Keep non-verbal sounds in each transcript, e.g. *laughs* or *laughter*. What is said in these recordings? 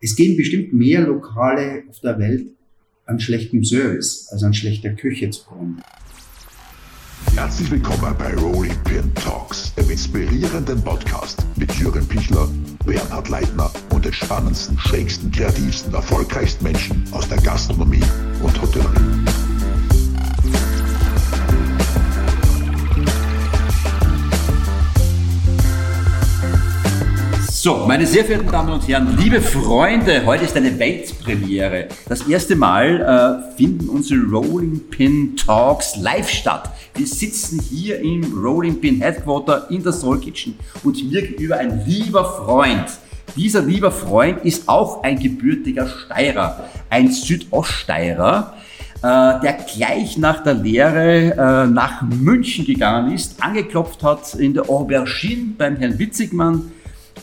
es gehen bestimmt mehr Lokale auf der Welt an schlechtem Service als an schlechter Küche zugrunde. Herzlich willkommen bei Rolling Pin Talks, dem inspirierenden Podcast mit Jürgen Pichler, Bernhard Leitner und den spannendsten, schrägsten, kreativsten, erfolgreichsten Menschen aus der Gastronomie und Hotellerie. So, meine sehr verehrten Damen und Herren, liebe Freunde, heute ist eine Weltpremiere. Das erste Mal äh, finden unsere Rolling Pin Talks live statt. Wir sitzen hier im Rolling Pin Headquarter in der Soul Kitchen und mir gegenüber ein lieber Freund. Dieser lieber Freund ist auch ein gebürtiger Steirer, ein Südoststeirer, äh, der gleich nach der Lehre äh, nach München gegangen ist, angeklopft hat in der Aubergine beim Herrn Witzigmann,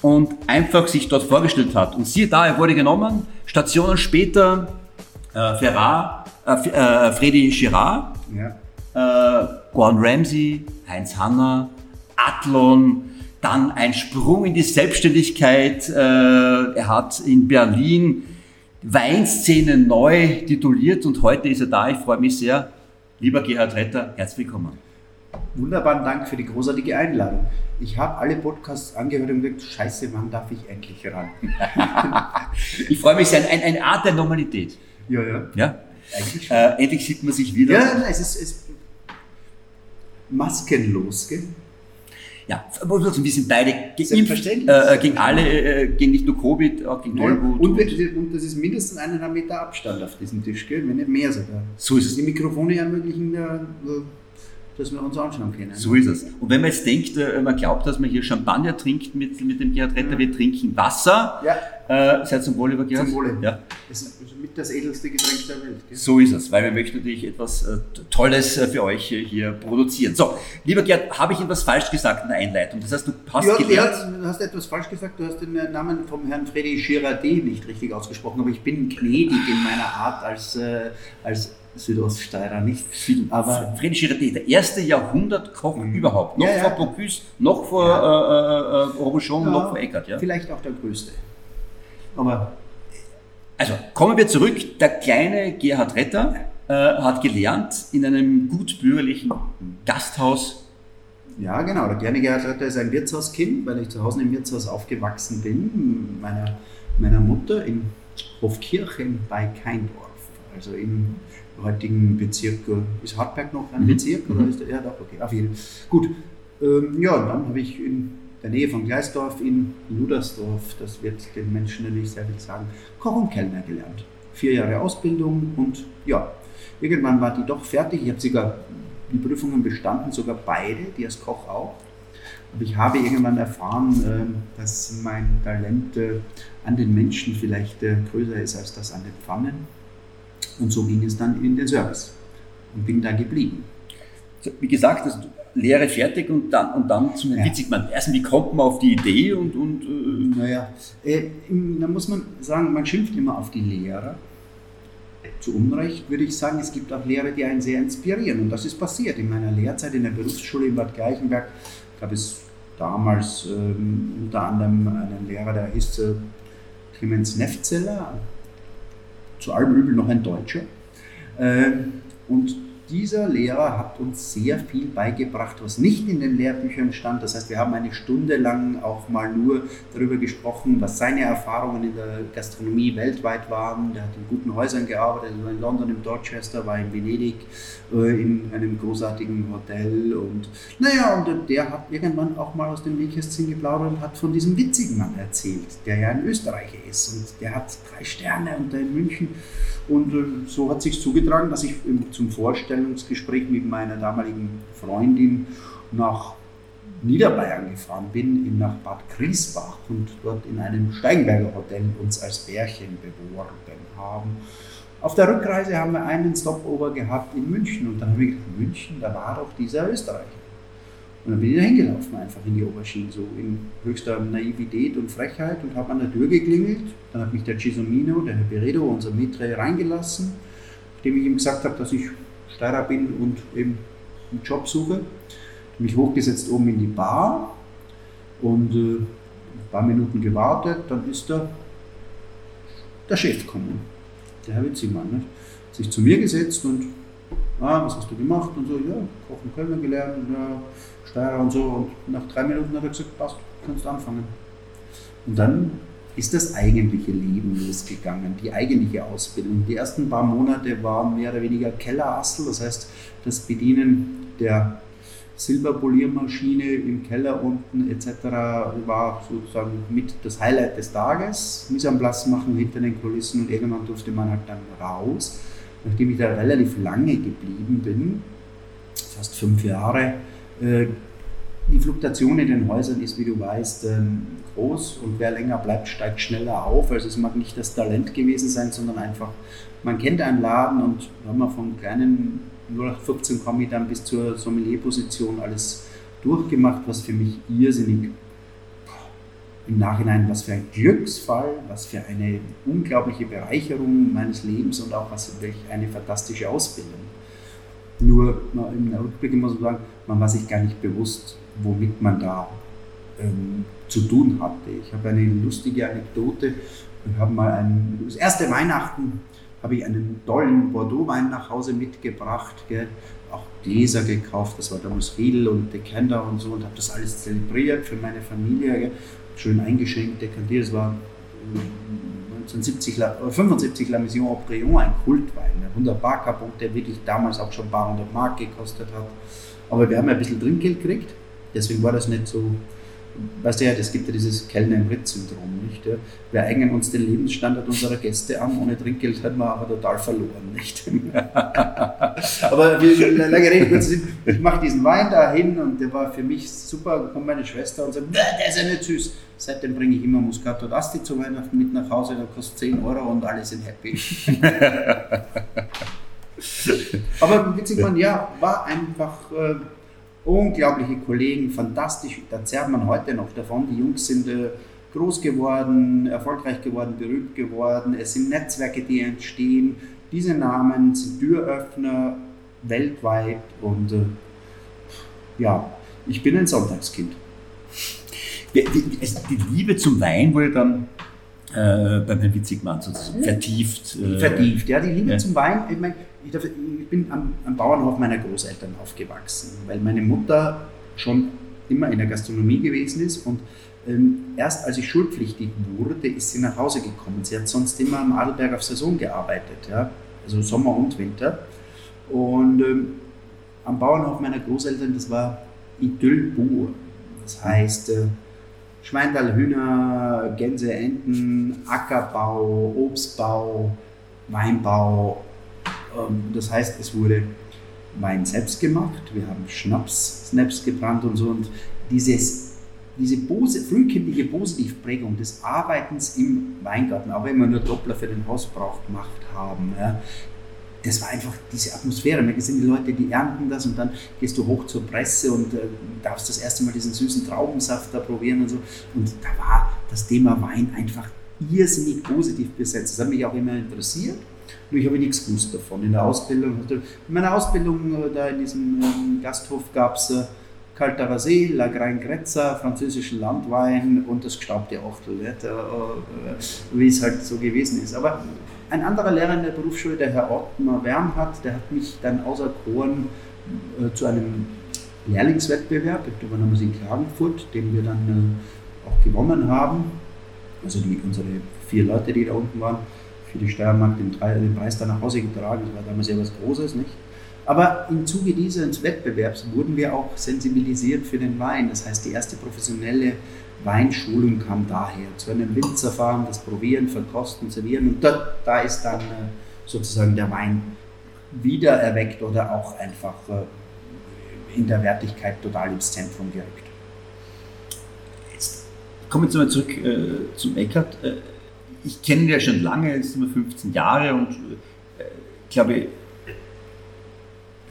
und einfach sich dort vorgestellt hat. Und siehe da, er wurde genommen, Stationen später äh, Ferrar, äh, äh, Freddy Girard, ja. äh, Gordon Ramsay, Heinz Hanner, Athlon, dann ein Sprung in die Selbstständigkeit. Äh, er hat in Berlin Weinszene neu tituliert und heute ist er da. Ich freue mich sehr. Lieber Gerhard Retter, herzlich willkommen. Wunderbaren Dank für die großartige Einladung. Ich habe alle Podcasts angehört und gesagt, scheiße, wann darf ich endlich ran? *laughs* ich freue mich sehr, ein, eine Art der Normalität. Ja, ja. ja? Äh, endlich sieht man sich wieder. Ja, es ist, es maskenlos, gell? Ja, wir sind beide geimpft, äh, gegen alle, äh, gegen nicht nur Covid, auch gegen Tollwut. Ja, und, und, das ist mindestens eineinhalb Meter Abstand auf diesem Tisch, gell? wenn nicht mehr sogar. So ist es. Die Mikrofone ermöglichen ja dass wir uns anschauen können. So ist es. Und wenn man jetzt denkt, äh, man glaubt, dass man hier Champagner trinkt mit, mit dem Gerhard Retter, ja. wir trinken Wasser. Ja. Äh, seid zum Wohle, lieber Gerhard. Zum Wohle. Ja. Das ist mit das edelste Getränk der Welt. Gell? So ist es, weil wir möchten natürlich etwas äh, Tolles äh, für euch hier produzieren. So, lieber Gerhard, habe ich etwas falsch gesagt in der Einleitung? Das heißt, du hast ja, gelernt... Du hast etwas falsch gesagt, du hast den Namen vom Herrn Freddy Girardet nicht richtig ausgesprochen, aber ich bin gnädig in meiner Art als, äh, als Südoststeirer nicht viel, aber. Friedrich Girardet, der erste Jahrhundertkoch mhm. überhaupt. Noch ja, vor ja. Bocuse, noch vor ja. äh, äh, Robuchon, ja, noch vor Eckert. Ja? Vielleicht auch der größte. Aber. Also kommen wir zurück. Der kleine Gerhard Retter äh, hat gelernt in einem gutbürgerlichen Gasthaus. Ja, genau. Der kleine Gerhard Retter ist ein Wirtshauskind, weil ich zu Hause im Wirtshaus aufgewachsen bin. Meiner, meiner Mutter in Hofkirchen bei Keindorf. Also im heutigen Bezirk, ist Hartberg noch ein mhm. Bezirk? Oder mhm. ist der, ja, doch, okay, auf jeden Fall. Gut, ähm, ja, und dann habe ich in der Nähe von Gleisdorf in Ludersdorf, das wird den Menschen nämlich sehr viel sagen, Koch und Kellner gelernt. Vier Jahre Ausbildung und ja, irgendwann war die doch fertig. Ich habe sogar die Prüfungen bestanden, sogar beide, die als Koch auch. Aber ich habe irgendwann erfahren, ähm, dass mein Talent an den Menschen vielleicht äh, größer ist als das an den Pfannen. Und so ging es dann in den Service und bin da geblieben. Wie gesagt, Lehre fertig und dann, und dann zum ja. Witzigmann. Erst wie kommt man auf die Idee und. und äh naja, äh, da muss man sagen, man schimpft immer auf die Lehrer. Zu Unrecht würde ich sagen, es gibt auch Lehrer, die einen sehr inspirieren. Und das ist passiert. In meiner Lehrzeit in der Berufsschule in Bad Gleichenberg gab es damals ähm, unter anderem einen Lehrer, der hieß äh, Clemens Nefzeller, zu allem Übel noch ein Deutscher. Ähm, und dieser Lehrer hat uns sehr viel beigebracht, was nicht in den Lehrbüchern stand. Das heißt, wir haben eine Stunde lang auch mal nur darüber gesprochen, was seine Erfahrungen in der Gastronomie weltweit waren. Der hat in guten Häusern gearbeitet, war in London im Dorchester, war in Venedig äh, in einem großartigen Hotel und naja, und der hat irgendwann auch mal aus dem Nähkästchen geplaudert und hat von diesem witzigen Mann erzählt, der ja ein Österreicher ist und der hat drei Sterne und der in München und äh, so hat sich zugetragen, dass ich zum Vorstellungsgespräch mit meiner damaligen Freundin nach Niederbayern gefahren bin, nach Bad Griesbach und dort in einem Steigenberger Hotel uns als Bärchen beworben haben. Auf der Rückreise haben wir einen Stopover gehabt in München und dann habe ich gedacht, München, da war doch dieser Österreicher. Und dann bin ich da hingelaufen, einfach in die Oberschiene, so in höchster Naivität und Frechheit und habe an der Tür geklingelt. Dann hat mich der Cisomino, der Herr Peredo, unser Mitre, reingelassen, nachdem ich ihm gesagt habe, dass ich Steirer bin und eben einen Job suche. Mich hochgesetzt oben in die Bar und äh, ein paar Minuten gewartet, dann ist er der Chef kommen, der Herr Witzimann. Nicht? Hat sich zu mir gesetzt und, ah, was hast du gemacht? Und so, ja, Kochen können gelernt, ja, Steuer und so. Und nach drei Minuten hat er gesagt, passt, kannst anfangen. Und dann ist das eigentliche Leben losgegangen, die eigentliche Ausbildung. Die ersten paar Monate waren mehr oder weniger Kellerassel, das heißt das Bedienen der Silberpoliermaschine im Keller unten etc. war sozusagen mit das Highlight des Tages. Mise en machen hinter den Kulissen und irgendwann durfte man halt dann raus. Nachdem ich da relativ lange geblieben bin, fast fünf Jahre, äh, die Fluktuation in den Häusern ist, wie du weißt, ähm, groß und wer länger bleibt, steigt schneller auf. Also es mag nicht das Talent gewesen sein, sondern einfach, man kennt einen Laden und wenn man von kleinen 0815 komme ich dann bis zur Sommelierposition alles durchgemacht, was für mich irrsinnig im Nachhinein, was für ein Glücksfall, was für eine unglaubliche Bereicherung meines Lebens und auch was welch eine fantastische Ausbildung. Nur im Rückblick muss man sagen, man war sich gar nicht bewusst, womit man da ähm, zu tun hatte. Ich habe eine lustige Anekdote. Wir haben mal ein, das erste Weihnachten habe ich einen tollen Bordeaux-Wein nach Hause mitgebracht, gell? auch Gläser gekauft, das war damals Riedel und Decanter und so und habe das alles zelebriert für meine Familie, gell? schön eingeschenkt, dekantiert, das war 1970, 75 La Mission Aubryon, ein Kultwein, ein wunderbar Carbon, der wirklich damals auch schon ein paar hundert Mark gekostet hat. Aber wir haben ein bisschen Trinkgeld gekriegt, deswegen war das nicht so weißt du ja, es gibt ja dieses Kellner im Ritz-Syndrom, nicht? Ja? Wir eignen uns den Lebensstandard unserer Gäste an, ohne Trinkgeld hat man aber total verloren, nicht? *laughs* aber wie, lange Rede, kurz ich mache diesen Wein da hin und der war für mich super, kommt meine Schwester und sagt, der ist ja nicht süß. Seitdem bringe ich immer Muscato d'Asti zu Weihnachten mit nach Hause, der kostet 10 Euro und alle sind happy. *laughs* aber witzig, man, ja, war einfach... Äh, unglaubliche Kollegen, fantastisch, da zerrt man heute noch davon. Die Jungs sind äh, groß geworden, erfolgreich geworden, berühmt geworden. Es sind Netzwerke, die entstehen. Diese Namen sind Türöffner weltweit und äh, ja, ich bin ein Sonntagskind. Die, die, die Liebe zum Wein wurde dann äh, beim Herrn Witzigmann sozusagen vertieft. Äh, vertieft, ja, die Liebe ja. zum Wein. Ich, mein, ich, darf, ich bin am, am, Bauernhof meiner Großeltern aufgewachsen, weil meine Mutter schon immer in der Gastronomie gewesen ist und ähm, erst als ich schulpflichtig wurde, ist sie nach Hause gekommen. Sie hat sonst immer am Adelberg auf Saison gearbeitet, ja? also Sommer und Winter. Und ähm, am Bauernhof meiner Großeltern, das war Idyll pur. Das heißt, äh, Schweindal, Hühner, Gänse, Enten, Ackerbau, Obstbau, Weinbau. Ähm, das heißt, es wurde Wein selbst gemacht. Wir haben Schnaps, Snaps gebrannt und so. Und dieses, diese frühkindliche Positivprägung des Arbeitens im Weingarten, auch wenn wir nur Doppler für den Hausbrauch gemacht haben, ja, das war einfach diese Atmosphäre. Da sind die Leute, die ernten das und dann gehst du hoch zur Presse und äh, darfst das erste Mal diesen süßen Traubensaft da probieren und so. Und da war das Thema Wein einfach irrsinnig positiv besetzt. Das hat mich auch immer interessiert. Nur ich habe nichts gewusst davon. In der Ausbildung, in meiner Ausbildung äh, da in diesem ähm, Gasthof gab es äh, Kalter La Grain Grezza, französischen Landwein und das gestaubte Achtel, äh, wie es halt so gewesen ist. Aber ein anderer Lehrer in der Berufsschule, der Herr Ottmar Wernhardt, der hat mich dann auserkoren zu einem Lehrlingswettbewerb über eine Musik Klagenfurt, den wir dann auch gewonnen haben. Also die, unsere vier Leute, die da unten waren, für die Steiermark den, den Preis dann nach Hause getragen. Das war damals ja was Großes, nicht? Aber im Zuge dieses Wettbewerbs wurden wir auch sensibilisiert für den Wein. Das heißt, die erste professionelle Weinschulung kam daher. Zu einem Winzerfahren, das Probieren, Verkosten, Servieren. Und da, da ist dann äh, sozusagen der Wein wieder erweckt oder auch einfach äh, in der Wertigkeit total ins Zentrum gerückt. Jetzt kommen wir zurück äh, zum Eckart. Äh, ich kenne ihn ja schon lange, jetzt sind wir 15 Jahre und äh, ich glaube,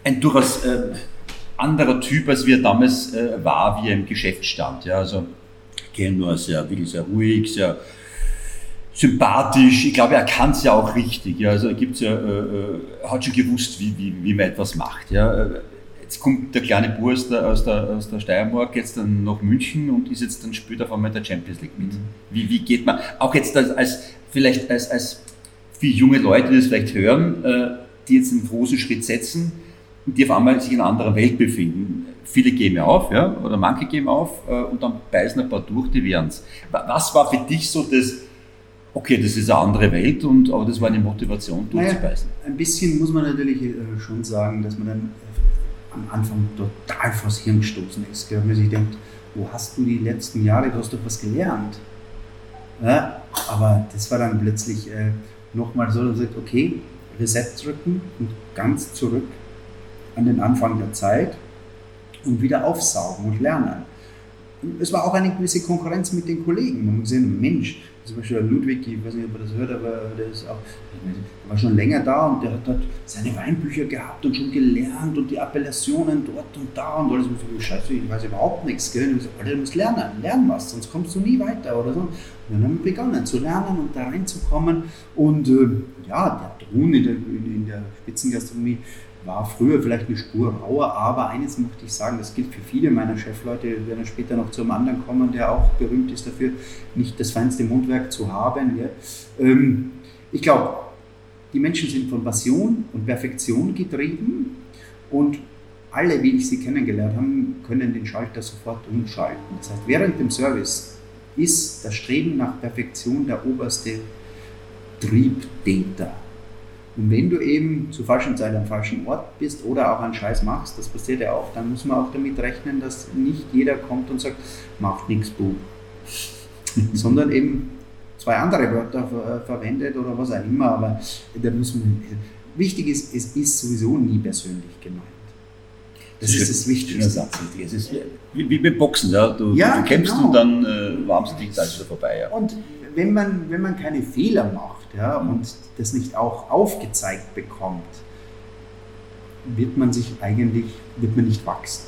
ein durchaus äh, anderer Typ, als wie er damals war, wie er im Geschäft stand. Ja, also Genua sehr, wirklich sehr ruhig, sehr sympathisch. Ich glaube, er kann es ja auch richtig. Ja. Also er gibt's ja, äh, äh, hat schon gewusst, wie, wie, wie man etwas macht. Ja. Jetzt kommt der kleine Bur aus der, aus, der, aus der Steiermark jetzt dann nach München und ist jetzt dann später auf einmal der Champions League mit. Mhm. Wie, wie geht man, auch jetzt als, als vielleicht als, als für junge Leute, die das vielleicht hören, äh, die jetzt einen großen Schritt setzen und die auf einmal sich in einer anderen Welt befinden. Viele geben auf, ja, oder manche geben auf äh, und dann beißen ein paar durch, die werden es. Was war für dich so das, okay, das ist eine andere Welt, und, aber das war eine Motivation, durchzubeißen? Naja, ein bisschen muss man natürlich äh, schon sagen, dass man dann am Anfang total vors Hirn gestoßen ist. Gell? Man sich denkt, wo hast du die letzten Jahre, du hast doch was gelernt. Ja, aber das war dann plötzlich äh, nochmal so, dass sagt, okay, Reset drücken und ganz zurück an den Anfang der Zeit und wieder aufsaugen und lernen. Es war auch eine gewisse Konkurrenz mit den Kollegen. Man muss sehen, Mensch, zum Beispiel Ludwig, ich weiß nicht, ob er das hört, aber der ist auch, der war schon länger da und der hat dort seine Weinbücher gehabt und schon gelernt und die Appellationen dort und da und alles. Und so, Scheiße, ich weiß überhaupt nichts. Gell? Und ich so, Alter, du musst lernen, lernen was, sonst kommst du nie weiter oder so. Und dann haben wir begonnen zu lernen und da reinzukommen. Und äh, ja, der Ton in der, in der Spitzengastronomie war früher vielleicht eine Spur rauer, aber eines möchte ich sagen, das gilt für viele meiner Chefleute, wir werden später noch zu einem anderen kommen, der auch berühmt ist dafür, nicht das feinste Mundwerk zu haben. Ja. Ähm, ich glaube, die Menschen sind von Passion und Perfektion getrieben und alle, wie ich sie kennengelernt habe, können den Schalter sofort umschalten. Das heißt, während dem Service ist das Streben nach Perfektion der oberste Triebtäter. Und wenn du eben zur falschen Zeit am falschen Ort bist oder auch einen Scheiß machst, das passiert ja auch, dann muss man auch damit rechnen, dass nicht jeder kommt und sagt, macht nichts, *laughs* du. Sondern eben zwei andere Wörter ver verwendet oder was auch immer. Aber da muss man, wichtig ist, es ist sowieso nie persönlich gemeint. Das, das ist das Wichtigste. Satz. Es ist wie, wie beim Boxen, ja? Du, ja, du kämpfst genau. und dann äh, warmst du dich, ist wieder vorbei. Ja. Und wenn man, wenn man keine Fehler macht ja, und das nicht auch aufgezeigt bekommt, wird man sich eigentlich, wird man nicht wachsen.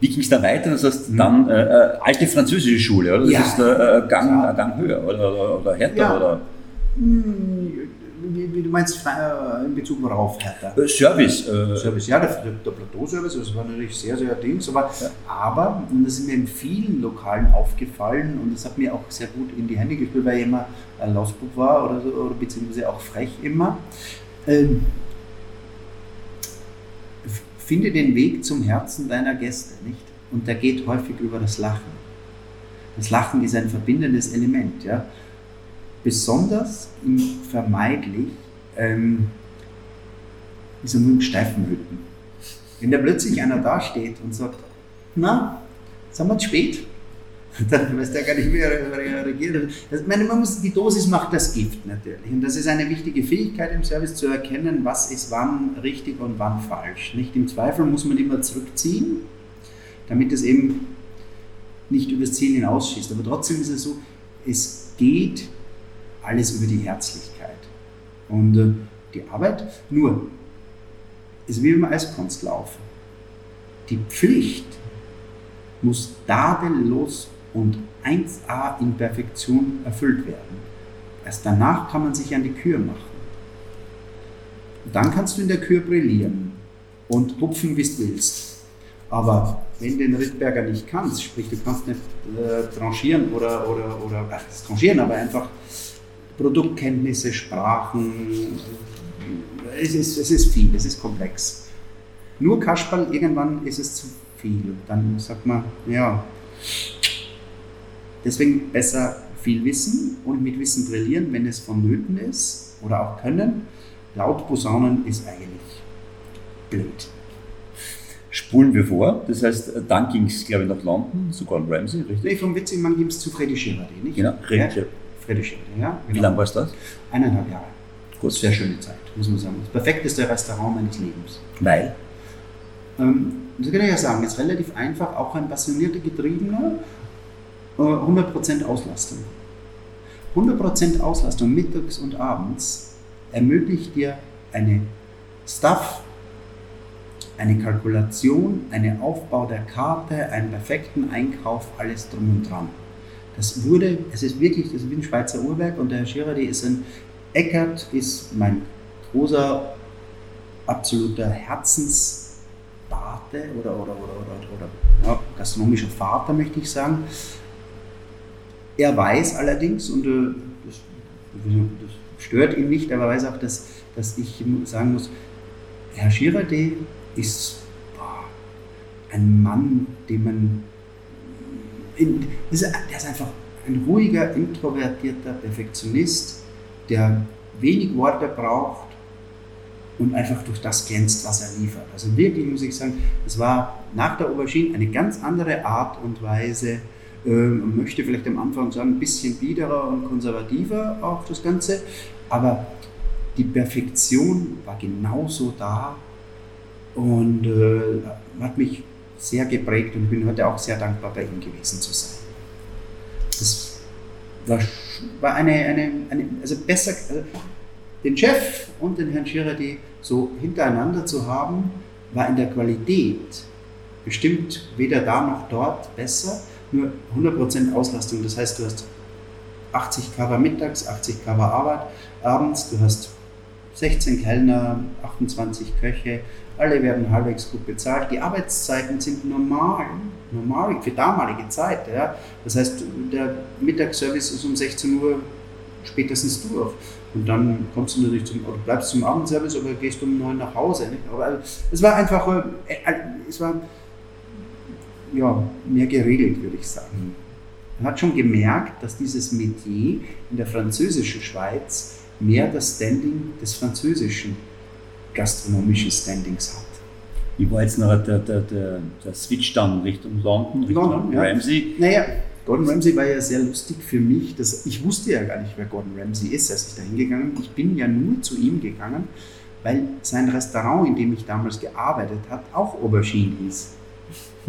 Wie ging es da weiter? Das heißt, dann äh, äh, alte französische Schule, oder? Das ja. ist äh, äh Gang, ja. Gang höher oder, oder, oder härter? Ja. Oder? Wie, wie, du meinst äh, in Bezug worauf härter? Äh, Service. Service, ja, der, der Plateau-Service, das war natürlich sehr, sehr Dings, aber, ja. aber, und das ist mir in vielen Lokalen aufgefallen und das hat mir auch sehr gut in die Hände gespielt, weil ich immer ein Lausbub war oder, so, oder beziehungsweise auch frech immer. Ähm, finde den Weg zum Herzen deiner Gäste, nicht? Und der geht häufig über das Lachen. Das Lachen ist ein verbindendes Element, ja. Besonders im vermeidlich ähm, nur in steifen Hütten. Wenn da plötzlich einer da steht und sagt, na, sind wir zu spät? *laughs* Dann weiß der gar nicht mehr reagieren. Das, meine, man muss, die Dosis macht das Gift natürlich. Und das ist eine wichtige Fähigkeit im Service zu erkennen, was ist wann richtig und wann falsch. Nicht im Zweifel muss man immer zurückziehen, damit es eben nicht übers Ziel hinausschießt. Aber trotzdem ist es so, es geht alles über die Herzlichkeit. Und äh, die Arbeit, nur, ist wie beim Eiskunstlaufen. Die Pflicht muss tadellos und 1a in Perfektion erfüllt werden. Erst danach kann man sich an die Kür machen. Und dann kannst du in der Kür brillieren und hupfen, wie du willst. Aber wenn du den Rittberger nicht kannst, sprich du kannst nicht äh, tranchieren oder, oder, oder ach, tranchieren, aber einfach Produktkenntnisse, Sprachen, es ist, es ist viel, es ist komplex. Nur Kasperl, irgendwann ist es zu viel. Dann sagt man, ja, deswegen besser viel Wissen und mit Wissen brillieren, wenn es vonnöten ist oder auch können. Laut Posaunen ist eigentlich blöd. Spulen wir vor, das heißt, dann ging es, glaube ich, nach London, sogar an Ramsey, richtig? Nee, vom Witzigmann ging es zu Freddy Schiradi, nicht? Genau, Freddy, Freddy Schiradi, ja. Genau. Wie lange war es das? Eineinhalb Jahre. Gut. Sehr schöne Zeit, muss man sagen. Das perfekteste Restaurant meines Lebens. Weil? Ähm, das kann ich ja sagen, ist relativ einfach, auch ein passionierter Getriebener, 100% äh, Auslastung. 100% Auslastung mittags und abends ermöglicht dir eine Stuff, eine Kalkulation, einen Aufbau der Karte, einen perfekten Einkauf, alles drum und dran. Das wurde, es ist wirklich, das ist wie ein Schweizer Uhrwerk und der Herr Schiradi ist ein, Eckert ist mein großer, absoluter Herzens- Pate oder, oder, oder, oder, oder ja, gastronomischer Vater, möchte ich sagen. Er weiß allerdings, und äh, das, das, stört ihn nicht, aber er weiß auch, dass, dass ich sagen muss, Herr Schirade ist boah, ein Mann, den man, in, der ist einfach ein ruhiger, introvertierter Perfektionist, der wenig Worte braucht und einfach durch das glänzt, was er liefert. Also wirklich muss ich sagen, es war nach der Aubergine eine ganz andere Art und Weise, ähm, möchte vielleicht am Anfang sagen, ein bisschen biederer und konservativer auch das Ganze, aber die Perfektion war genauso da und äh, hat mich sehr geprägt und bin heute auch sehr dankbar, bei ihm gewesen zu sein. Das war, war eine, eine, eine, also besser, also den Chef und den Herrn Schiradi so hintereinander zu haben, war in der Qualität bestimmt weder da noch dort besser, nur 100% Auslastung. Das heißt, du hast 80 Cover mittags, 80 Cover Arbeit, abends, du hast 16 Kellner, 28 Köche, alle werden halbwegs gut bezahlt. Die Arbeitszeiten sind normal, normal für damalige Zeit. Ja. Das heißt, der Mittagsservice ist um 16 Uhr spätestens durch. Und dann kommst du natürlich zum, oder bleibst zum Abendservice, oder gehst um neun nach Hause. Nicht? Aber es war einfach, äh, äh, es war ja, mehr geregelt, würde ich sagen. Man hat schon gemerkt, dass dieses Metier in der französischen Schweiz mehr das Standing des französischen gastronomischen Standings hat. Wie war jetzt noch der, der, der, der Switch dann Richtung London, Richtung London, Ramsey? Ja. Naja, Gordon Ramsay war ja sehr lustig für mich. Dass, ich wusste ja gar nicht, wer Gordon Ramsay ist, als ich da hingegangen bin. Ich bin ja nur zu ihm gegangen, weil sein Restaurant, in dem ich damals gearbeitet habe, auch Aubergine hieß. *laughs*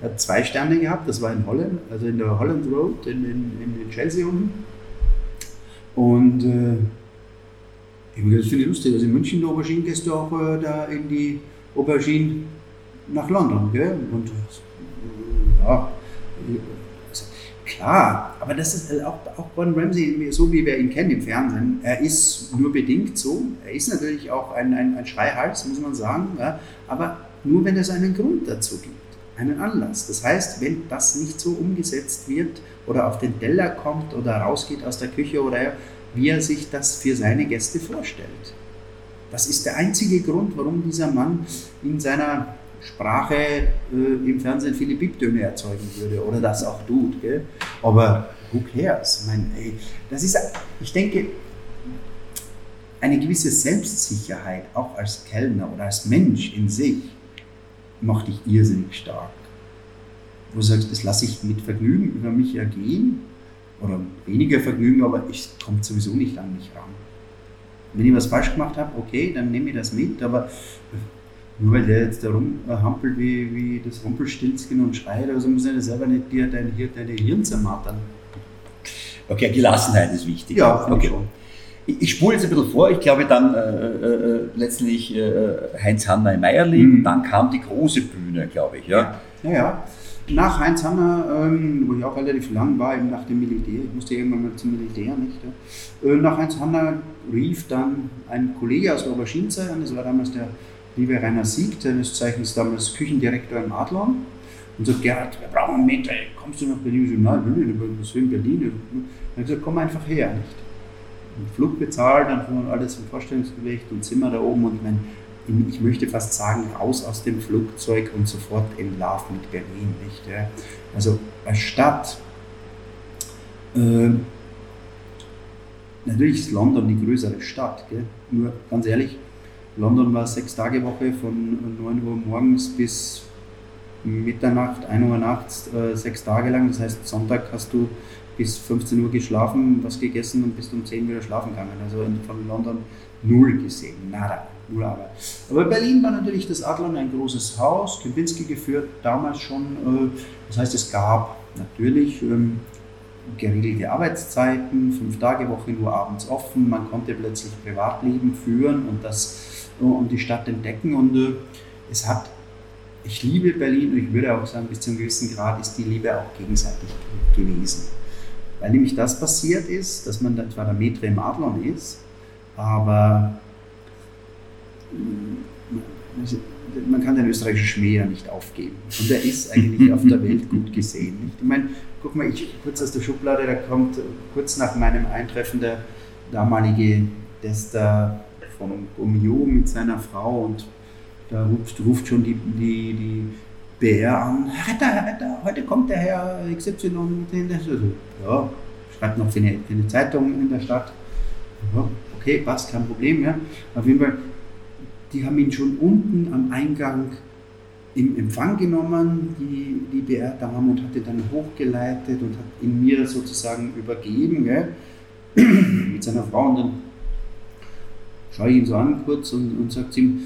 er hat zwei Sterne gehabt, das war in Holland, also in der Holland Road in, in, in Chelsea unten. Und äh, das finde ich lustig, also in München in der Aubergine gehst du auch äh, da in die Aubergine nach London. Gell? Und ja, Klar, aber das ist äh, auch, auch Gordon Ramsay, so wie wir ihn kennen im Fernsehen, er ist nur bedingt so. Er ist natürlich auch ein, ein, ein Schreihals, muss man sagen, ja, aber nur wenn es einen Grund dazu gibt, einen Anlass. Das heißt, wenn das nicht so umgesetzt wird oder auf den Teller kommt oder rausgeht aus der Küche oder wie er sich das für seine Gäste vorstellt. Das ist der einzige Grund, warum dieser Mann in seiner Sprache äh, im Fernsehen viele Biptöne erzeugen würde oder das auch tut. Gell? Aber who cares? Ich, meine, ey, das ist, ich denke, eine gewisse Selbstsicherheit, auch als Kellner oder als Mensch in sich, macht dich irrsinnig stark. Wo du sagst, das lasse ich mit Vergnügen über mich ergehen oder weniger Vergnügen, aber ich komme sowieso nicht an mich ran. Wenn ich was falsch gemacht habe, okay, dann nehme ich das mit, aber nur weil der jetzt da rumhampelt wie, wie das Rumpelstilzchen und schreit, also muss er selber nicht dir dein, hier deine Hirn zermartern. Okay, Gelassenheit ist wichtig. Ja, okay. schon. Ich, ich spule jetzt ein bisschen vor, ich glaube dann äh, äh, äh letztlich äh, Heinz Hanna Meierling, mhm. dann kam die große Bühne, glaube ich. Ja, ja. ja. Nach Heinz Hanna, ähm, wo ich auch relativ lang war, eben nach dem Militär, ich musste irgendwann mal zum Militär, nicht? Äh, nach Heinz Hanna rief dann ein Kollege aus der an, das war damals der liebe Rainer Sieg, seines Zeichens damals Küchendirektor im Adlon, und sagt, Gerhard, wir brauchen einen Meter, kommst du nach Berlin? Ich sage, nein, was will in Berlin? Und er gesagt, komm einfach her, nicht? Und Flug bezahlt, dann von alles im Vorstellungsgewicht und Zimmer da oben und ich meine, ich möchte fast sagen, raus aus dem Flugzeug und sofort entlarven mit Berlin, nicht? Ja? Also als Stadt, äh, natürlich ist London die größere Stadt, gell? nur ganz ehrlich, London war sechs Tage Woche von 9 Uhr morgens bis Mitternacht, 1 Uhr nachts, äh, sechs Tage lang. Das heißt, Sonntag hast du bis 15 Uhr geschlafen, was gegessen und bist um 10 Uhr wieder schlafen gegangen. Also von London null gesehen, nada, Arbeit. Aber Berlin war natürlich das Adlon ein großes Haus, Kempinski geführt, damals schon. Äh, das heißt, es gab natürlich ähm, geregelte Arbeitszeiten, fünf Tage Woche nur abends offen, man konnte plötzlich Privatleben führen und das und die Stadt entdecken. Und äh, es hat, ich liebe Berlin und ich würde auch sagen, bis zu einem gewissen Grad ist die Liebe auch gegenseitig gewesen. Weil nämlich das passiert ist, dass man zwar der Metre im Adlon ist, aber äh, man kann den österreichischen Schmäh ja nicht aufgeben. Und er ist eigentlich auf der Welt gut gesehen. Ich meine, guck mal, ich, kurz aus der Schublade, da kommt kurz nach meinem Eintreffen der damalige der ist da Gomio mit seiner Frau und da ruft, ruft schon die, die, die BR an, Retter, Retter, heute kommt der Herr XY. Ja, schreibt noch für eine, für eine Zeitung in der Stadt. Ja, okay, passt, kein Problem. Ja. Auf jeden Fall, die haben ihn schon unten am Eingang im Empfang genommen, die, die BR-Dame, und hat ihn dann hochgeleitet und hat ihn mir sozusagen übergeben, gell, *clears throat* mit seiner Frau. Und dann schaue ich ihn so an kurz und, und sagt ihm,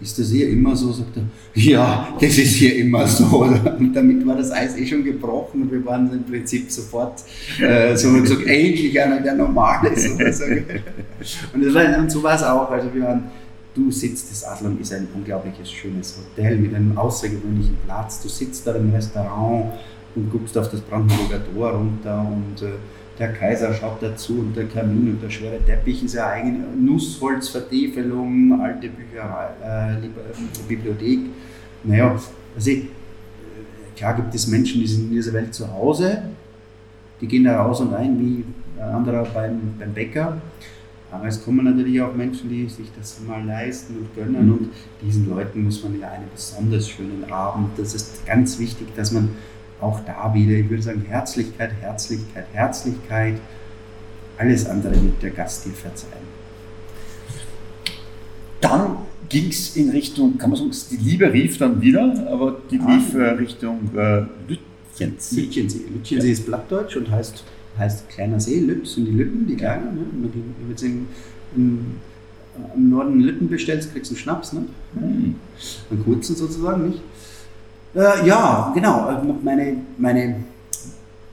ist das hier immer so? Sagt er, ja, das ist hier immer so. *laughs* Und damit war das Eis eh schon gebrochen und wir waren im Prinzip sofort äh, so gesagt, endlich einer, der normal ist. So. Und, das war, und so war es auch. Also wir waren, du sitzt, das Adlon ist ein unglaubliches, schönes Hotel mit einem außergewöhnlichen Platz. Du sitzt da im Restaurant und guckst auf das Brandenburger Tor runter und äh, der Kaiser schaut dazu und der Kamin und der schwere Teppich ist ja eigene Nussholzvertäfelung, alte Bücherei, äh, Bibliothek. Naja, also äh, klar gibt es Menschen, die sind in dieser Welt zu Hause, die gehen da raus und rein wie ein anderer beim, beim Bäcker. Aber es kommen natürlich auch Menschen, die sich das mal leisten und gönnen. Mhm. Und diesen Leuten muss man ja einen besonders schönen Abend. Das ist ganz wichtig, dass man auch da wieder, ich würde sagen, Herzlichkeit, Herzlichkeit, Herzlichkeit. Alles andere wird der Gast dir verzeihen. Dann ging es in Richtung, kann man sagen, die Liebe rief dann wieder, aber die ah. lief äh, Richtung äh, Lütchensee. Lütchensee. Lütchensee ja. ist Plattdeutsch und heißt, heißt kleiner See. Lütt sind die Lütten, die kleinen. Ne? Wenn du jetzt in, in, im Norden Lütten bestellst, kriegst du einen Schnaps, ne? Mhm. Einen kurzen sozusagen, nicht? Äh, ja, genau. Äh, meine, meine,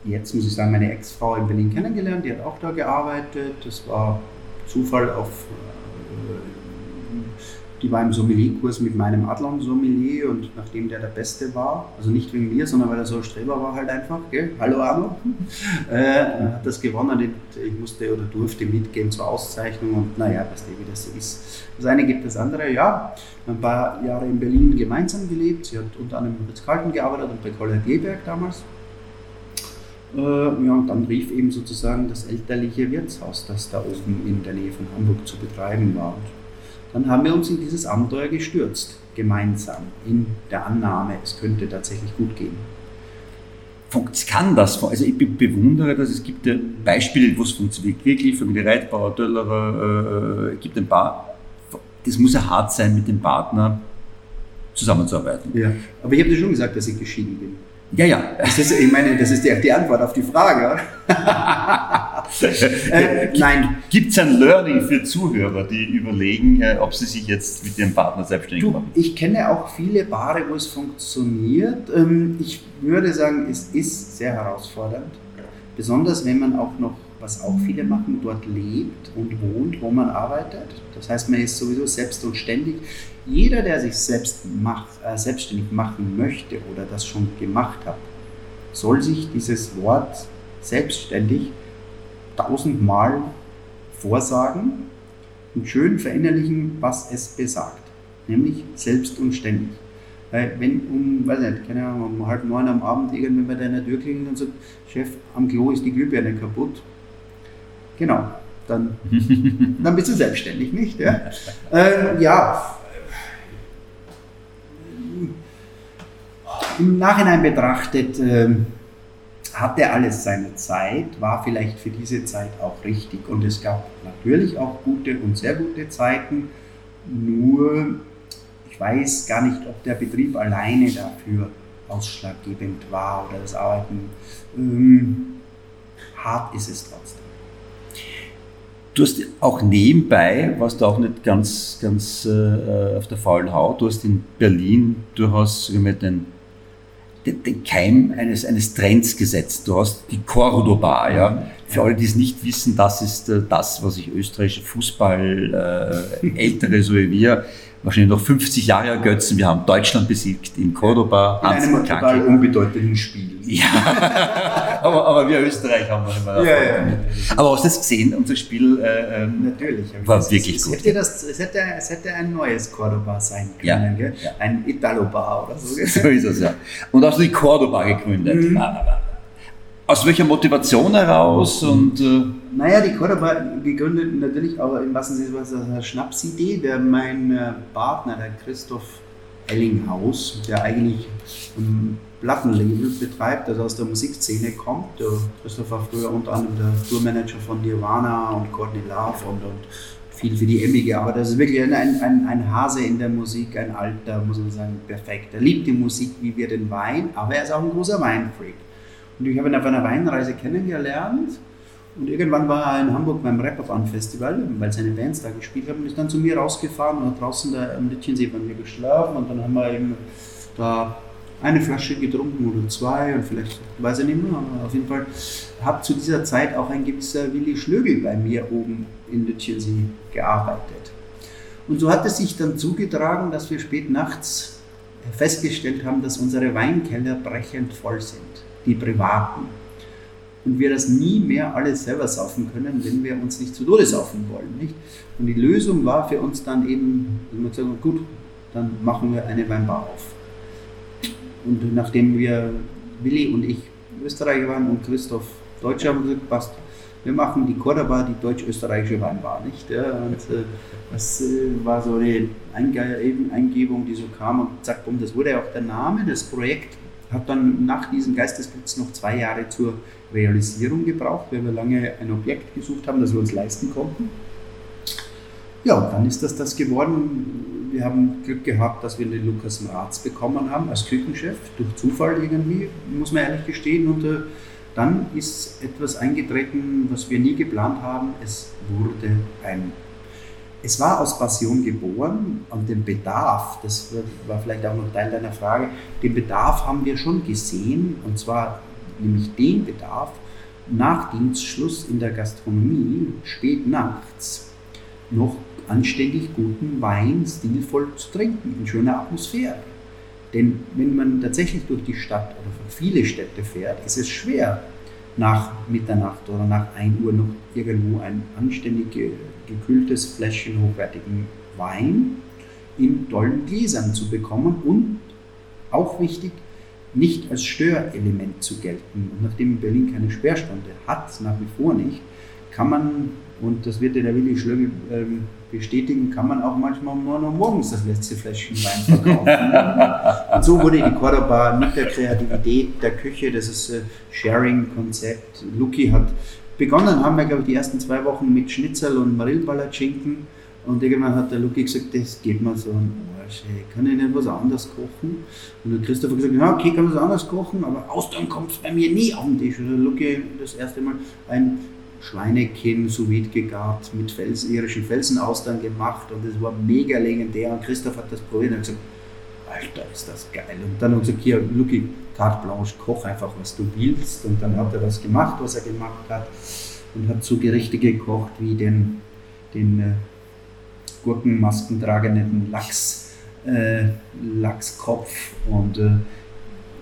jetzt muss ich sagen, meine Ex-Frau in Berlin kennengelernt, die hat auch da gearbeitet. Das war Zufall auf. Die war im Sommelierkurs mit meinem Adlon-Sommelier und nachdem der der Beste war, also nicht wegen mir, sondern weil er so ein Streber war halt einfach, gell? hallo Arno, *laughs* äh, hat das gewonnen. Ich musste oder durfte mitgehen zur Auszeichnung und naja, weißt du, wie das so ist. Das eine gibt das andere, ja. Ein paar Jahre in Berlin gemeinsam gelebt. Sie hat unter anderem mit Kalten gearbeitet und bei Collier Geberg damals. Äh, ja, und dann rief eben sozusagen das elterliche Wirtshaus, das da oben in der Nähe von Hamburg zu betreiben war. Und dann haben wir uns in dieses Abenteuer gestürzt, gemeinsam, in der Annahme, es könnte tatsächlich gut gehen. Kann das? Also ich bewundere dass Es gibt ja Beispiele, wo es funktioniert. Wirklich, Familie Reitbauer, Döllerer, äh, es gibt ein paar. Das muss ja hart sein, mit dem Partner zusammenzuarbeiten. Ja, aber ich habe dir schon gesagt, dass ich geschieden bin. Ja, ja. Das ist, ich meine, das ist die, die Antwort auf die Frage. *laughs* äh, nein. Gibt es ein Learning für Zuhörer, die überlegen, äh, ob sie sich jetzt mit ihrem Partner selbstständig du, machen? Ich kenne auch viele Paare, wo es funktioniert. Ähm, ich würde sagen, es ist sehr herausfordernd. Besonders wenn man auch noch, was auch viele machen, dort lebt und wohnt, wo man arbeitet. Das heißt, man ist sowieso selbst und ständig. Jeder, der sich selbst macht, äh, selbstständig machen möchte oder das schon gemacht hat, soll sich dieses Wort selbstständig tausendmal vorsagen und schön verinnerlichen, was es besagt, nämlich selbst und ständig. Weil wenn um, weiß nicht, keine Ahnung, um halb neun am Abend irgendwann bei deiner Tür klingelt und sagt, Chef, am Klo ist die Glühbirne kaputt, genau, dann, *laughs* dann bist du selbstständig, nicht? Ja, *laughs* äh, ja Im Nachhinein betrachtet äh, hatte alles seine Zeit, war vielleicht für diese Zeit auch richtig. Und es gab natürlich auch gute und sehr gute Zeiten. Nur, ich weiß gar nicht, ob der Betrieb alleine dafür ausschlaggebend war oder das Arbeiten. Ähm, hart ist es trotzdem. Du hast auch nebenbei, warst du auch nicht ganz, ganz äh, auf der faulen Haut, du hast in Berlin durchaus den den, den Keim eines, eines Trends gesetzt. Du hast die Cordoba, ja. Für alle, die es nicht wissen, das ist äh, das, was sich österreichische Fußball, äh, ältere so wie wir, wahrscheinlich noch 50 Jahre ergötzen. Wir haben Deutschland besiegt in Cordoba. In einem total unbedeutenden Spiel. Ja, *laughs* aber, aber wir Österreich haben noch immer. Ja, ja, Aber hast du das gesehen, unser Spiel äh, ähm, Natürlich. war das, wirklich es, gut. Hätte das, es, hätte, es hätte ein neues Cordoba sein können, ja, ja. ein Italo-Bar oder so. *laughs* So ist es, ja. Und hast du die Cordoba gegründet. Mhm. Aus welcher Motivation heraus? Und, äh Naja, die Cordoba gegründet natürlich auch im wahrsten Sinne was eine Schnapsidee. Der, mein äh, Partner, der Christoph Ellinghaus, der eigentlich ein Plattenlabel betreibt, also aus der Musikszene kommt. Der Christoph war früher unter anderem der Tourmanager von Nirvana und Courtney Love und, und viel für die Emmy gearbeitet. Das ist wirklich ein, ein, ein Hase in der Musik, ein alter, muss man sagen, perfekt. Er liebt die Musik wie wir den Wein, aber er ist auch ein großer Weinfreak. Und ich habe ihn auf einer Weinreise kennengelernt und irgendwann war er in Hamburg beim Reeperbahn-Festival, weil seine Bands da gespielt haben und ist dann zu mir rausgefahren und hat draußen da am Lütchensee bei mir geschlafen und dann haben wir eben da eine Flasche getrunken oder zwei und vielleicht, weiß ich nicht mehr, aber auf jeden Fall hat zu dieser Zeit auch ein gewisser Willi Schlögel bei mir oben in Lütchensee gearbeitet. Und so hat es sich dann zugetragen, dass wir spät nachts festgestellt haben, dass unsere Weinkeller brechend voll sind, die privaten und wir das nie mehr alles selber saufen können, wenn wir uns nicht zu Tode saufen wollen. Nicht? Und die Lösung war für uns dann eben, dass wir gesagt haben, gut, dann machen wir eine Weinbar auf. Und nachdem wir, Willi und ich Österreicher waren und Christoph Deutscher, haben wir gesagt, passt, wir machen die Cordoba, die deutsch-österreichische Weinbar, nicht? Ja, und äh, das äh, war so eine Eingebung, die so kam und zack, bumm, das wurde ja auch der Name. Das Projekt hat dann nach diesem Geistesblitz noch zwei Jahre zur Realisierung gebraucht, weil wir lange ein Objekt gesucht haben, das wir uns leisten konnten. Ja, und dann ist das das geworden. Wir haben Glück gehabt, dass wir den Lukas Mraz bekommen haben als Küchenchef, durch Zufall irgendwie, muss man ehrlich gestehen. Und äh, dann ist etwas eingetreten, was wir nie geplant haben. Es wurde ein es war aus Passion geboren und den Bedarf, das war vielleicht auch noch Teil deiner Frage, den Bedarf haben wir schon gesehen und zwar nämlich den Bedarf, nach Dienstschluss in der Gastronomie spät nachts noch anständig guten Wein stilvoll zu trinken, in schöner Atmosphäre. Denn wenn man tatsächlich durch die Stadt oder viele Städte fährt, ist es schwer, nach Mitternacht oder nach 1 Uhr noch irgendwo ein anständig gekühltes Fläschchen hochwertigen Wein in tollen Gläsern zu bekommen und auch wichtig, nicht als Störelement zu gelten. Und nachdem Berlin keine Sperrstunde hat, nach wie vor nicht, kann man, und das wird der Willi Schlögel ähm, bestätigen, kann man auch manchmal nur noch morgens das letzte Fläschchen Wein verkaufen. *laughs* und so wurde die Cordoba mit der Kreativität der Küche, das ist äh, Sharing-Konzept. Luki hat begonnen, haben wir, glaube ich, die ersten zwei Wochen mit Schnitzel und Marillpalatschinken. Und irgendwann hat der Luki gesagt, das geht mir so ein Arsch, ey. kann ich nicht was anderes kochen? Und der Christoph hat gesagt, ja, okay, kann was anderes kochen, aber Austern kommt bei mir nie auf den Tisch. Und der Luki das erste Mal ein Schweinekinn sous gegart, mit Fels, irischen Felsenaustern gemacht und es war mega legendär. Und Christoph hat das probiert und hat gesagt, Alter, ist das geil. Und dann hat er gesagt, hier, Lucky, carte blanche, koch einfach, was du willst. Und dann hat er das gemacht, was er gemacht hat. Und hat so Gerichte gekocht wie den, den äh, gurkenmaskentragenden Lachs, äh, Lachskopf und äh,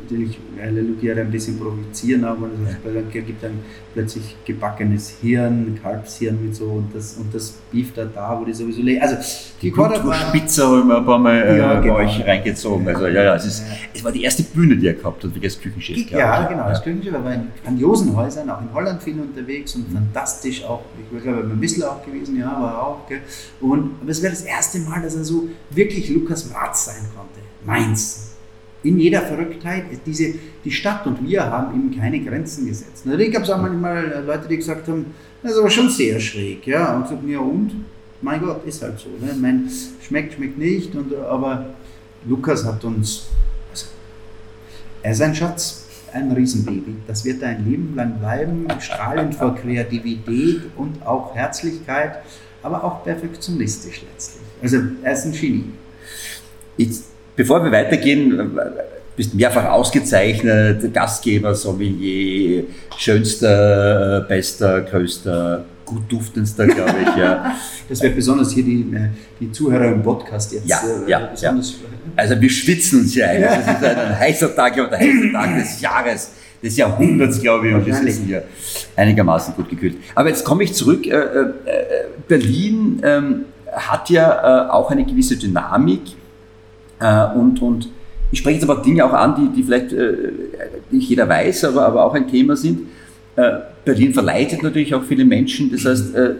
natürlich Halleluja ein bisschen provozieren, aber es gibt dann plötzlich gebackenes Hirn, Kalbshirn mit so und das, und das Beef da da, wo die sowieso legen. Also die Spitze haben wir ein paar Mal äh, ja, genau. euch reingezogen. Also ja, ja, es, ist, es war die erste Bühne, die er gehabt hat, wie als Küchenchef. Ja, genau, als Küchenchef. Er war in grandiosen Häusern, auch in Holland viel unterwegs und mhm. fantastisch auch. Ich war glaube beim Whistler auch gewesen, ja, war auch. Gell. Und, aber es wäre das erste Mal, dass er so wirklich Lukas Marz sein konnte. Mainz in jeder Verrücktheit, diese, die Stadt und wir haben ihm keine Grenzen gesetzt. Natürlich gab es auch manchmal Leute, die gesagt haben, das ist aber schon sehr schräg, ja, und so, ja und? Mein Gott, ist halt so. Ne? Mein, schmeckt, schmeckt nicht, und, aber Lukas hat uns, also, er ist ein Schatz, ein Riesenbaby. Das wird ein Leben lang bleiben, strahlend vor Kreativität und auch Herzlichkeit, aber auch perfektionistisch letztlich. Also er ist ein Genie. Jetzt Bevor wir weitergehen, bist mehrfach ausgezeichnet, Gastgeber, Sommelier, schönster, bester, größter, gut duftendster, glaube ich. Ja. *laughs* Das wird besonders hier die, äh, die Zuhörer im Podcast jetzt ja, äh, ja. Ja. Also wir schwitzen uns hier ein. Das ist ein heißer Tag, ja, der heiße Tag des Jahres, des Jahrhunderts, glaube ich, und wir sitzen hier einigermaßen gut gekühlt. Aber jetzt komme ich zurück. Äh, äh, Berlin ähm, hat ja äh, auch eine gewisse Dynamik äh, und, und ich spreche jetzt aber Dinge auch an, die, die vielleicht äh, nicht jeder weiß, aber, aber auch ein Thema sind. Äh, Berlin verleitet natürlich auch viele Menschen. Das heißt, äh,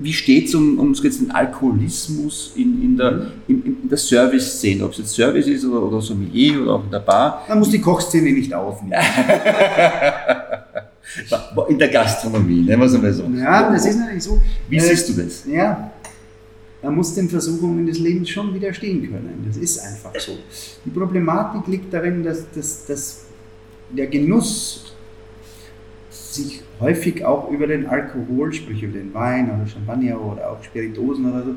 wie steht es um, um den Alkoholismus in, in der, in, in der Service-Szene? Ob es jetzt Service ist oder, oder Sommelier oder auch in der Bar? Man muss die Kochszene nicht aufnehmen. *laughs* in der Gastronomie, nehmen wir es einmal so. Ja, das ist natürlich so. Wie äh, siehst du das? Ja, man muss den Versuchungen des Lebens schon widerstehen können. Das ist einfach so. Die Problematik liegt darin, dass, dass, dass der Genuss sich häufig auch über den Alkohol, sprich über den Wein oder Champagner oder auch Spiritosen oder so.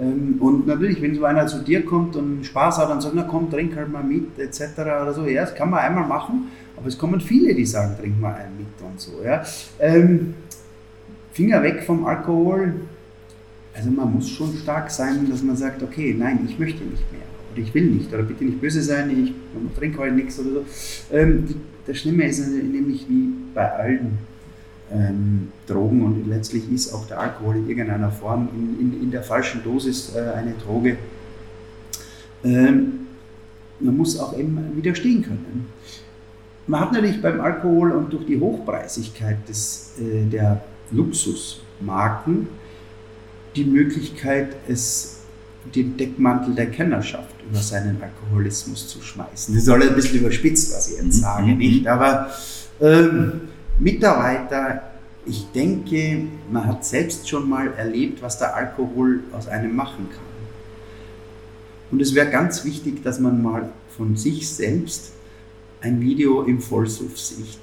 Ähm, und natürlich, wenn so einer zu dir kommt und Spaß hat und sagt, na komm, trink halt mal mit, etc. oder so, ja, das kann man einmal machen, aber es kommen viele, die sagen, trink mal einen mit und so. Ja. Ähm, Finger weg vom Alkohol. Also man muss schon stark sein, dass man sagt, okay, nein, ich möchte nicht mehr oder ich will nicht oder bitte nicht böse sein, ich trinke heute nichts oder so. Ähm, das Schlimme ist nämlich wie bei allen ähm, Drogen und letztlich ist auch der Alkohol in irgendeiner Form in, in, in der falschen Dosis äh, eine Droge. Ähm, man muss auch eben widerstehen können. Man hat natürlich beim Alkohol und durch die Hochpreisigkeit des, äh, der Luxusmarken die Möglichkeit, es den Deckmantel der Kennerschaft über seinen Alkoholismus zu schmeißen. Das ist alles ein bisschen überspitzt, was ich jetzt mhm. sage, nicht? Aber ähm, Mitarbeiter, ich denke, man hat selbst schon mal erlebt, was der Alkohol aus einem machen kann. Und es wäre ganz wichtig, dass man mal von sich selbst ein Video im Vollsuff sieht.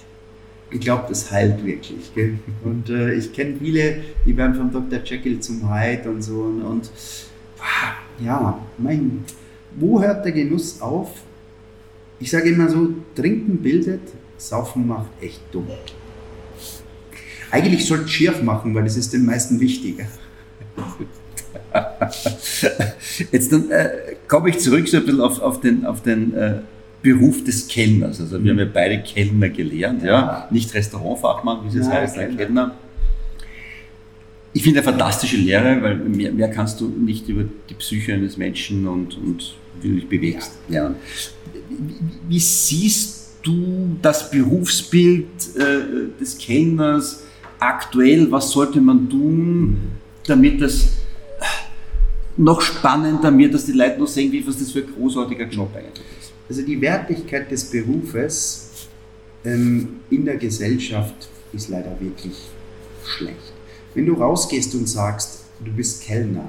Ich glaube, das heilt wirklich. Gell? Und äh, ich kenne viele, die werden von Dr. Jekyll zum Hyde und so. Und, und ja, mein, wo hört der Genuss auf? Ich sage immer so, trinken bildet, saufen macht echt dumm. Eigentlich sollte schier machen, weil das ist den meisten wichtiger. *laughs* Jetzt äh, komme ich zurück so ein bisschen auf, auf den, auf den äh, Beruf des Kellners. Also wir haben ja beide Kellner gelernt, ja. ja. Nicht Restaurantfachmann, wie es heißt, ein Kellner. Ich finde eine fantastische Lehre, weil mehr, mehr, kannst du nicht über die Psyche eines Menschen und, und wie du dich bewegst. Ja. ja. Wie, wie, siehst du das Berufsbild äh, des Kellners aktuell? Was sollte man tun, damit das noch spannender wird, dass die Leute noch sehen, wie was das für ein großartiger Job eigentlich ist? Also die Wertigkeit des Berufes ähm, in der Gesellschaft ist leider wirklich schlecht. Wenn du rausgehst und sagst, du bist Kellner,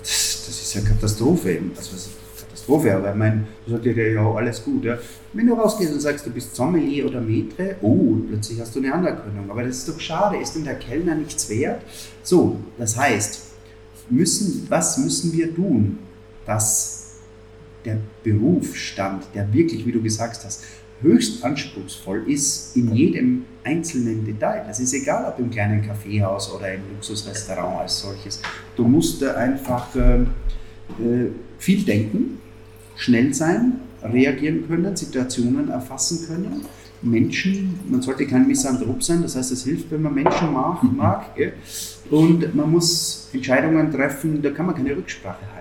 das, das ist ja Katastrophe. Also Katastrophe, aber ich meine, du sagst ja, ja, alles gut. Ja. Wenn du rausgehst und sagst, du bist Sommelier oder Maitre, oh, plötzlich hast du eine Anerkennung. Aber das ist doch schade, ist denn der Kellner nichts wert? So, das heißt, müssen, was müssen wir tun, dass der Berufsstand, der wirklich, wie du gesagt hast, höchst anspruchsvoll ist in jedem einzelnen Detail. Das ist egal, ob im kleinen Kaffeehaus oder im Luxusrestaurant als solches. Du musst einfach äh, äh, viel denken, schnell sein, reagieren können, Situationen erfassen können. Menschen, man sollte kein Misanthrop sein, das heißt, es hilft, wenn man Menschen mag. Mhm. mag Und man muss Entscheidungen treffen, da kann man keine Rücksprache halten.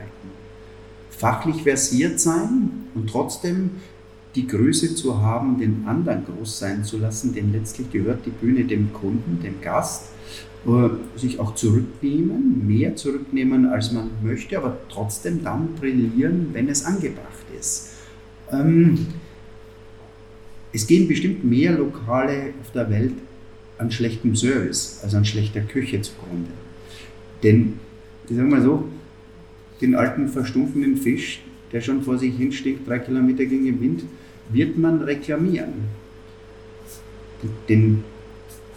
Fachlich versiert sein und trotzdem die Größe zu haben, den anderen groß sein zu lassen, denn letztlich gehört die Bühne dem Kunden, dem Gast, äh, sich auch zurücknehmen, mehr zurücknehmen, als man möchte, aber trotzdem dann brillieren, wenn es angebracht ist. Ähm, es gehen bestimmt mehr Lokale auf der Welt an schlechtem Service als an schlechter Küche zugrunde. Denn, ich sage mal so, den alten verstumpfenden Fisch, der schon vor sich hin stinkt, drei Kilometer gegen den Wind, wird man reklamieren. Den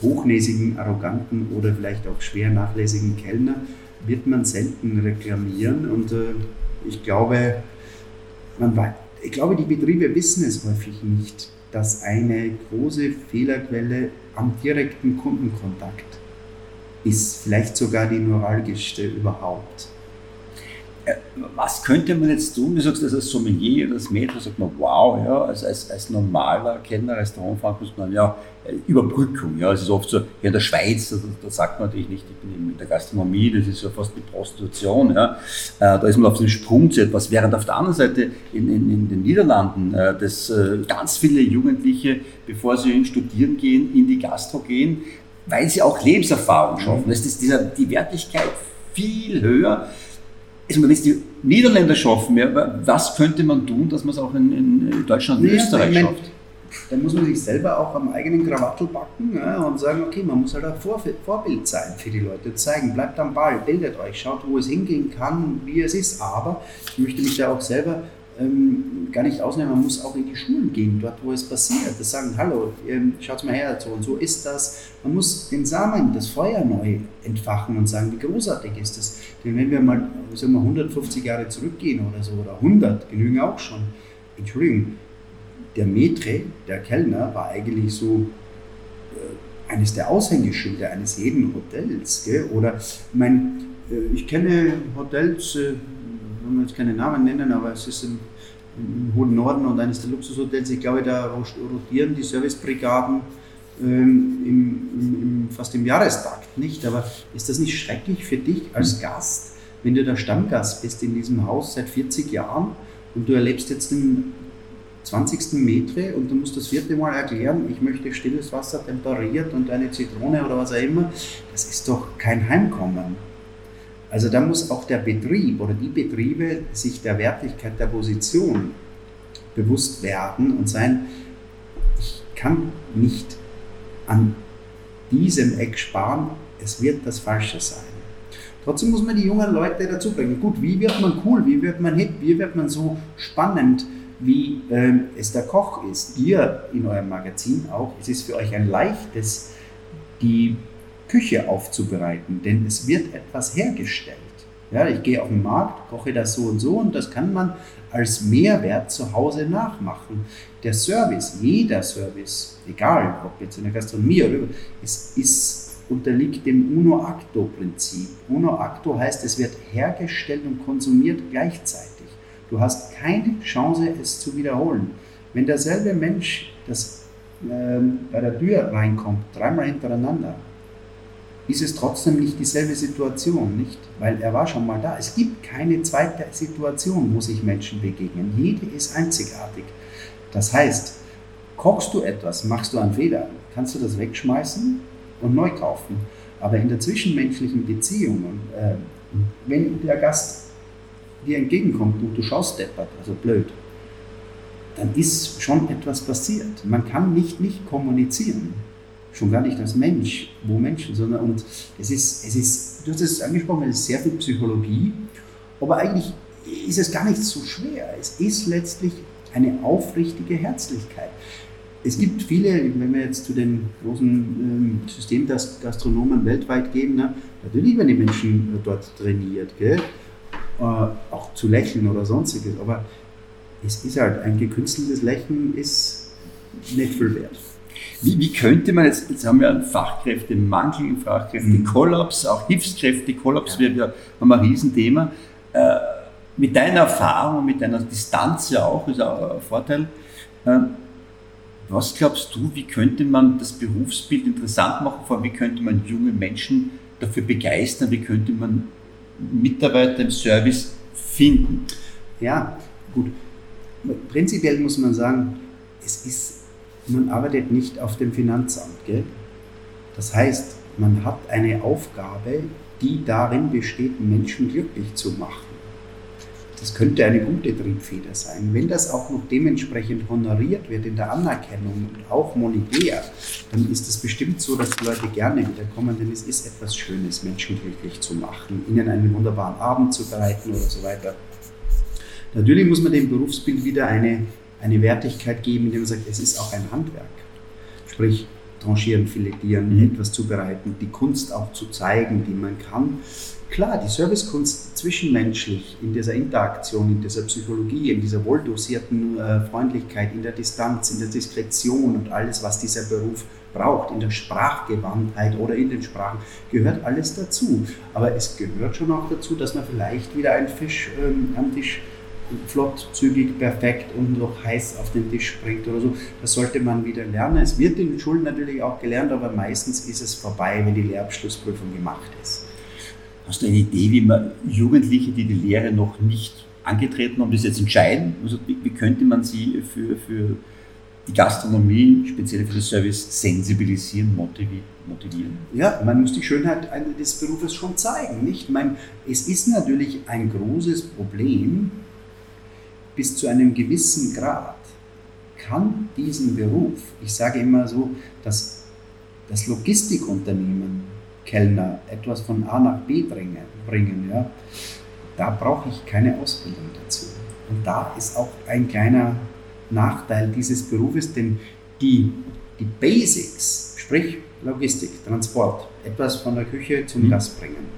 hochnäsigen, arroganten oder vielleicht auch schwer nachlässigen Kellner wird man selten reklamieren und äh, ich glaube, man, ich glaube, die Betriebe wissen es häufig nicht, dass eine große Fehlerquelle am direkten Kundenkontakt ist, vielleicht sogar die neuralgischste überhaupt. Was könnte man jetzt tun? Du sagst, als Sommelier oder als Mädchen sagt man, wow, ja, als, als, als normaler Kellner, Restaurantfahrer muss man ja, Überbrückung, ja, es ist oft so, ja, in der Schweiz, da, sagt man natürlich nicht, ich bin in der Gastronomie, das ist ja fast die Prostitution, ja, äh, da ist man auf den Sprung zu etwas, während auf der anderen Seite in, in, in den Niederlanden, äh, dass äh, ganz viele Jugendliche, bevor sie studieren gehen, in die Gastro gehen, weil sie auch Lebenserfahrung schaffen. Das ist dieser, die Wertigkeit viel höher also wenn es die Niederländer schaffen, was könnte man tun, dass man es auch in, in Deutschland und ja, Österreich meine, schafft? Dann muss man sich selber auch am eigenen Krawattel backen ja, und sagen, okay, man muss halt auch Vorbild sein für die Leute, zeigen, bleibt am Ball, bildet euch, schaut, wo es hingehen kann, wie es ist. Aber ich möchte mich da auch selber ähm, gar nicht ausnehmen, man muss auch in die Schulen gehen, dort wo es passiert. Das sagen, hallo, ähm, schaut mal her, so und so ist das. Man muss den Samen, das Feuer neu entfachen und sagen, wie großartig ist das. Denn wenn wir mal sagen wir, 150 Jahre zurückgehen oder so, oder 100, genügen auch schon. Entschuldigung, der Metre, der Kellner, war eigentlich so äh, eines der Aushängeschilder eines jeden Hotels. Gell? Oder mein, äh, ich kenne Hotels, äh, will man jetzt keine Namen nennen, aber es ist im, im hohen Norden und eines der Luxushotels, ich glaube, da rotieren die Servicebrigaden ähm, im, im, fast im Jahrestakt, nicht? Aber ist das nicht schrecklich für dich als Gast, wenn du der Stammgast bist in diesem Haus seit 40 Jahren und du erlebst jetzt den 20. Metre und du musst das vierte Mal erklären, ich möchte stilles Wasser temperiert und eine Zitrone oder was auch immer, das ist doch kein Heimkommen. Also da muss auch der Betrieb oder die Betriebe sich der Wertigkeit der Position bewusst werden und sein, ich kann nicht an diesem Eck sparen, es wird das Falsche sein. Trotzdem muss man die jungen Leute dazu bringen. Gut, wie wird man cool, wie wird man hip, wie wird man so spannend, wie äh, es der Koch ist. Ihr in eurem Magazin auch, es ist für euch ein leichtes, die Küche aufzubereiten, denn es wird etwas hergestellt. Ja, ich gehe auf den Markt, koche das so und so und das kann man als Mehrwert zu Hause nachmachen. Der Service, jeder Service, egal ob jetzt in der Gastronomie oder es ist, unterliegt dem Uno Acto Prinzip. Uno Acto heißt, es wird hergestellt und konsumiert gleichzeitig. Du hast keine Chance, es zu wiederholen. Wenn derselbe Mensch das, äh, bei der Tür reinkommt, dreimal hintereinander, ist es trotzdem nicht dieselbe Situation, nicht? Weil er war schon mal da. Es gibt keine zweite Situation, wo sich Menschen begegnen. Jede ist einzigartig. Das heißt, kochst du etwas, machst du einen Fehler, kannst du das wegschmeißen und neu kaufen. Aber in der zwischenmenschlichen Beziehung, äh, wenn der Gast dir entgegenkommt und du schaust deppert, also blöd, dann ist schon etwas passiert. Man kann nicht nicht kommunizieren schon gar nicht als Mensch, wo Menschen, sondern und es ist, es ist, du hast es angesprochen, es ist sehr viel Psychologie, aber eigentlich ist es gar nicht so schwer. Es ist letztlich eine aufrichtige Herzlichkeit. Es gibt viele, wenn wir jetzt zu den großen ähm, Systemgastronomen weltweit gehen, ne, natürlich werden die Menschen dort trainiert? Äh, auch zu lächeln oder sonstiges, aber es ist halt ein gekünsteltes Lächeln ist nicht viel wert. Wie, wie, könnte man jetzt, jetzt haben wir einen Fachkräftemangel, einen Fachkräftekollaps, auch Hilfskräftekollaps wird ja haben ein Riesenthema. Äh, mit deiner Erfahrung, mit deiner Distanz ja auch, ist auch ein Vorteil. Äh, was glaubst du, wie könnte man das Berufsbild interessant machen? Vor allem, wie könnte man junge Menschen dafür begeistern? Wie könnte man Mitarbeiter im Service finden? Ja, gut. Prinzipiell muss man sagen, es ist man arbeitet nicht auf dem Finanzamt. Gell? Das heißt, man hat eine Aufgabe, die darin besteht, Menschen glücklich zu machen. Das könnte eine gute Triebfeder sein. Wenn das auch noch dementsprechend honoriert wird in der Anerkennung und auch monetär, dann ist es bestimmt so, dass die Leute gerne wiederkommen, denn es ist etwas Schönes, Menschen glücklich zu machen, ihnen einen wunderbaren Abend zu bereiten oder so weiter. Natürlich muss man dem Berufsbild wieder eine eine Wertigkeit geben, indem man sagt, es ist auch ein Handwerk. Sprich, tranchieren, filetieren, mhm. etwas zubereiten, die Kunst auch zu zeigen, die man kann. Klar, die Servicekunst zwischenmenschlich, in dieser Interaktion, in dieser Psychologie, in dieser wohldosierten äh, Freundlichkeit, in der Distanz, in der Diskretion und alles, was dieser Beruf braucht, in der Sprachgewandtheit oder in den Sprachen, gehört alles dazu. Aber es gehört schon auch dazu, dass man vielleicht wieder einen Fisch ähm, am Tisch flott, zügig, perfekt und noch heiß auf den Tisch bringt oder so. Das sollte man wieder lernen. Es wird in den Schulen natürlich auch gelernt, aber meistens ist es vorbei, wenn die Lehrabschlussprüfung gemacht ist. Hast du eine Idee, wie man Jugendliche, die die Lehre noch nicht angetreten haben, das jetzt entscheiden? Also wie, könnte man sie für, für die Gastronomie, speziell für den Service, sensibilisieren, motivieren? Ja, man muss die Schönheit des Berufes schon zeigen. Nicht? Ich meine, es ist natürlich ein großes Problem, bis zu einem gewissen Grad kann diesen Beruf, ich sage immer so, dass das Logistikunternehmen Kellner etwas von A nach B bringen, bringen ja, da brauche ich keine Ausbildung dazu. Und da ist auch ein kleiner Nachteil dieses Berufes, denn die, die Basics, sprich Logistik, Transport, etwas von der Küche zum mhm. Gast bringen,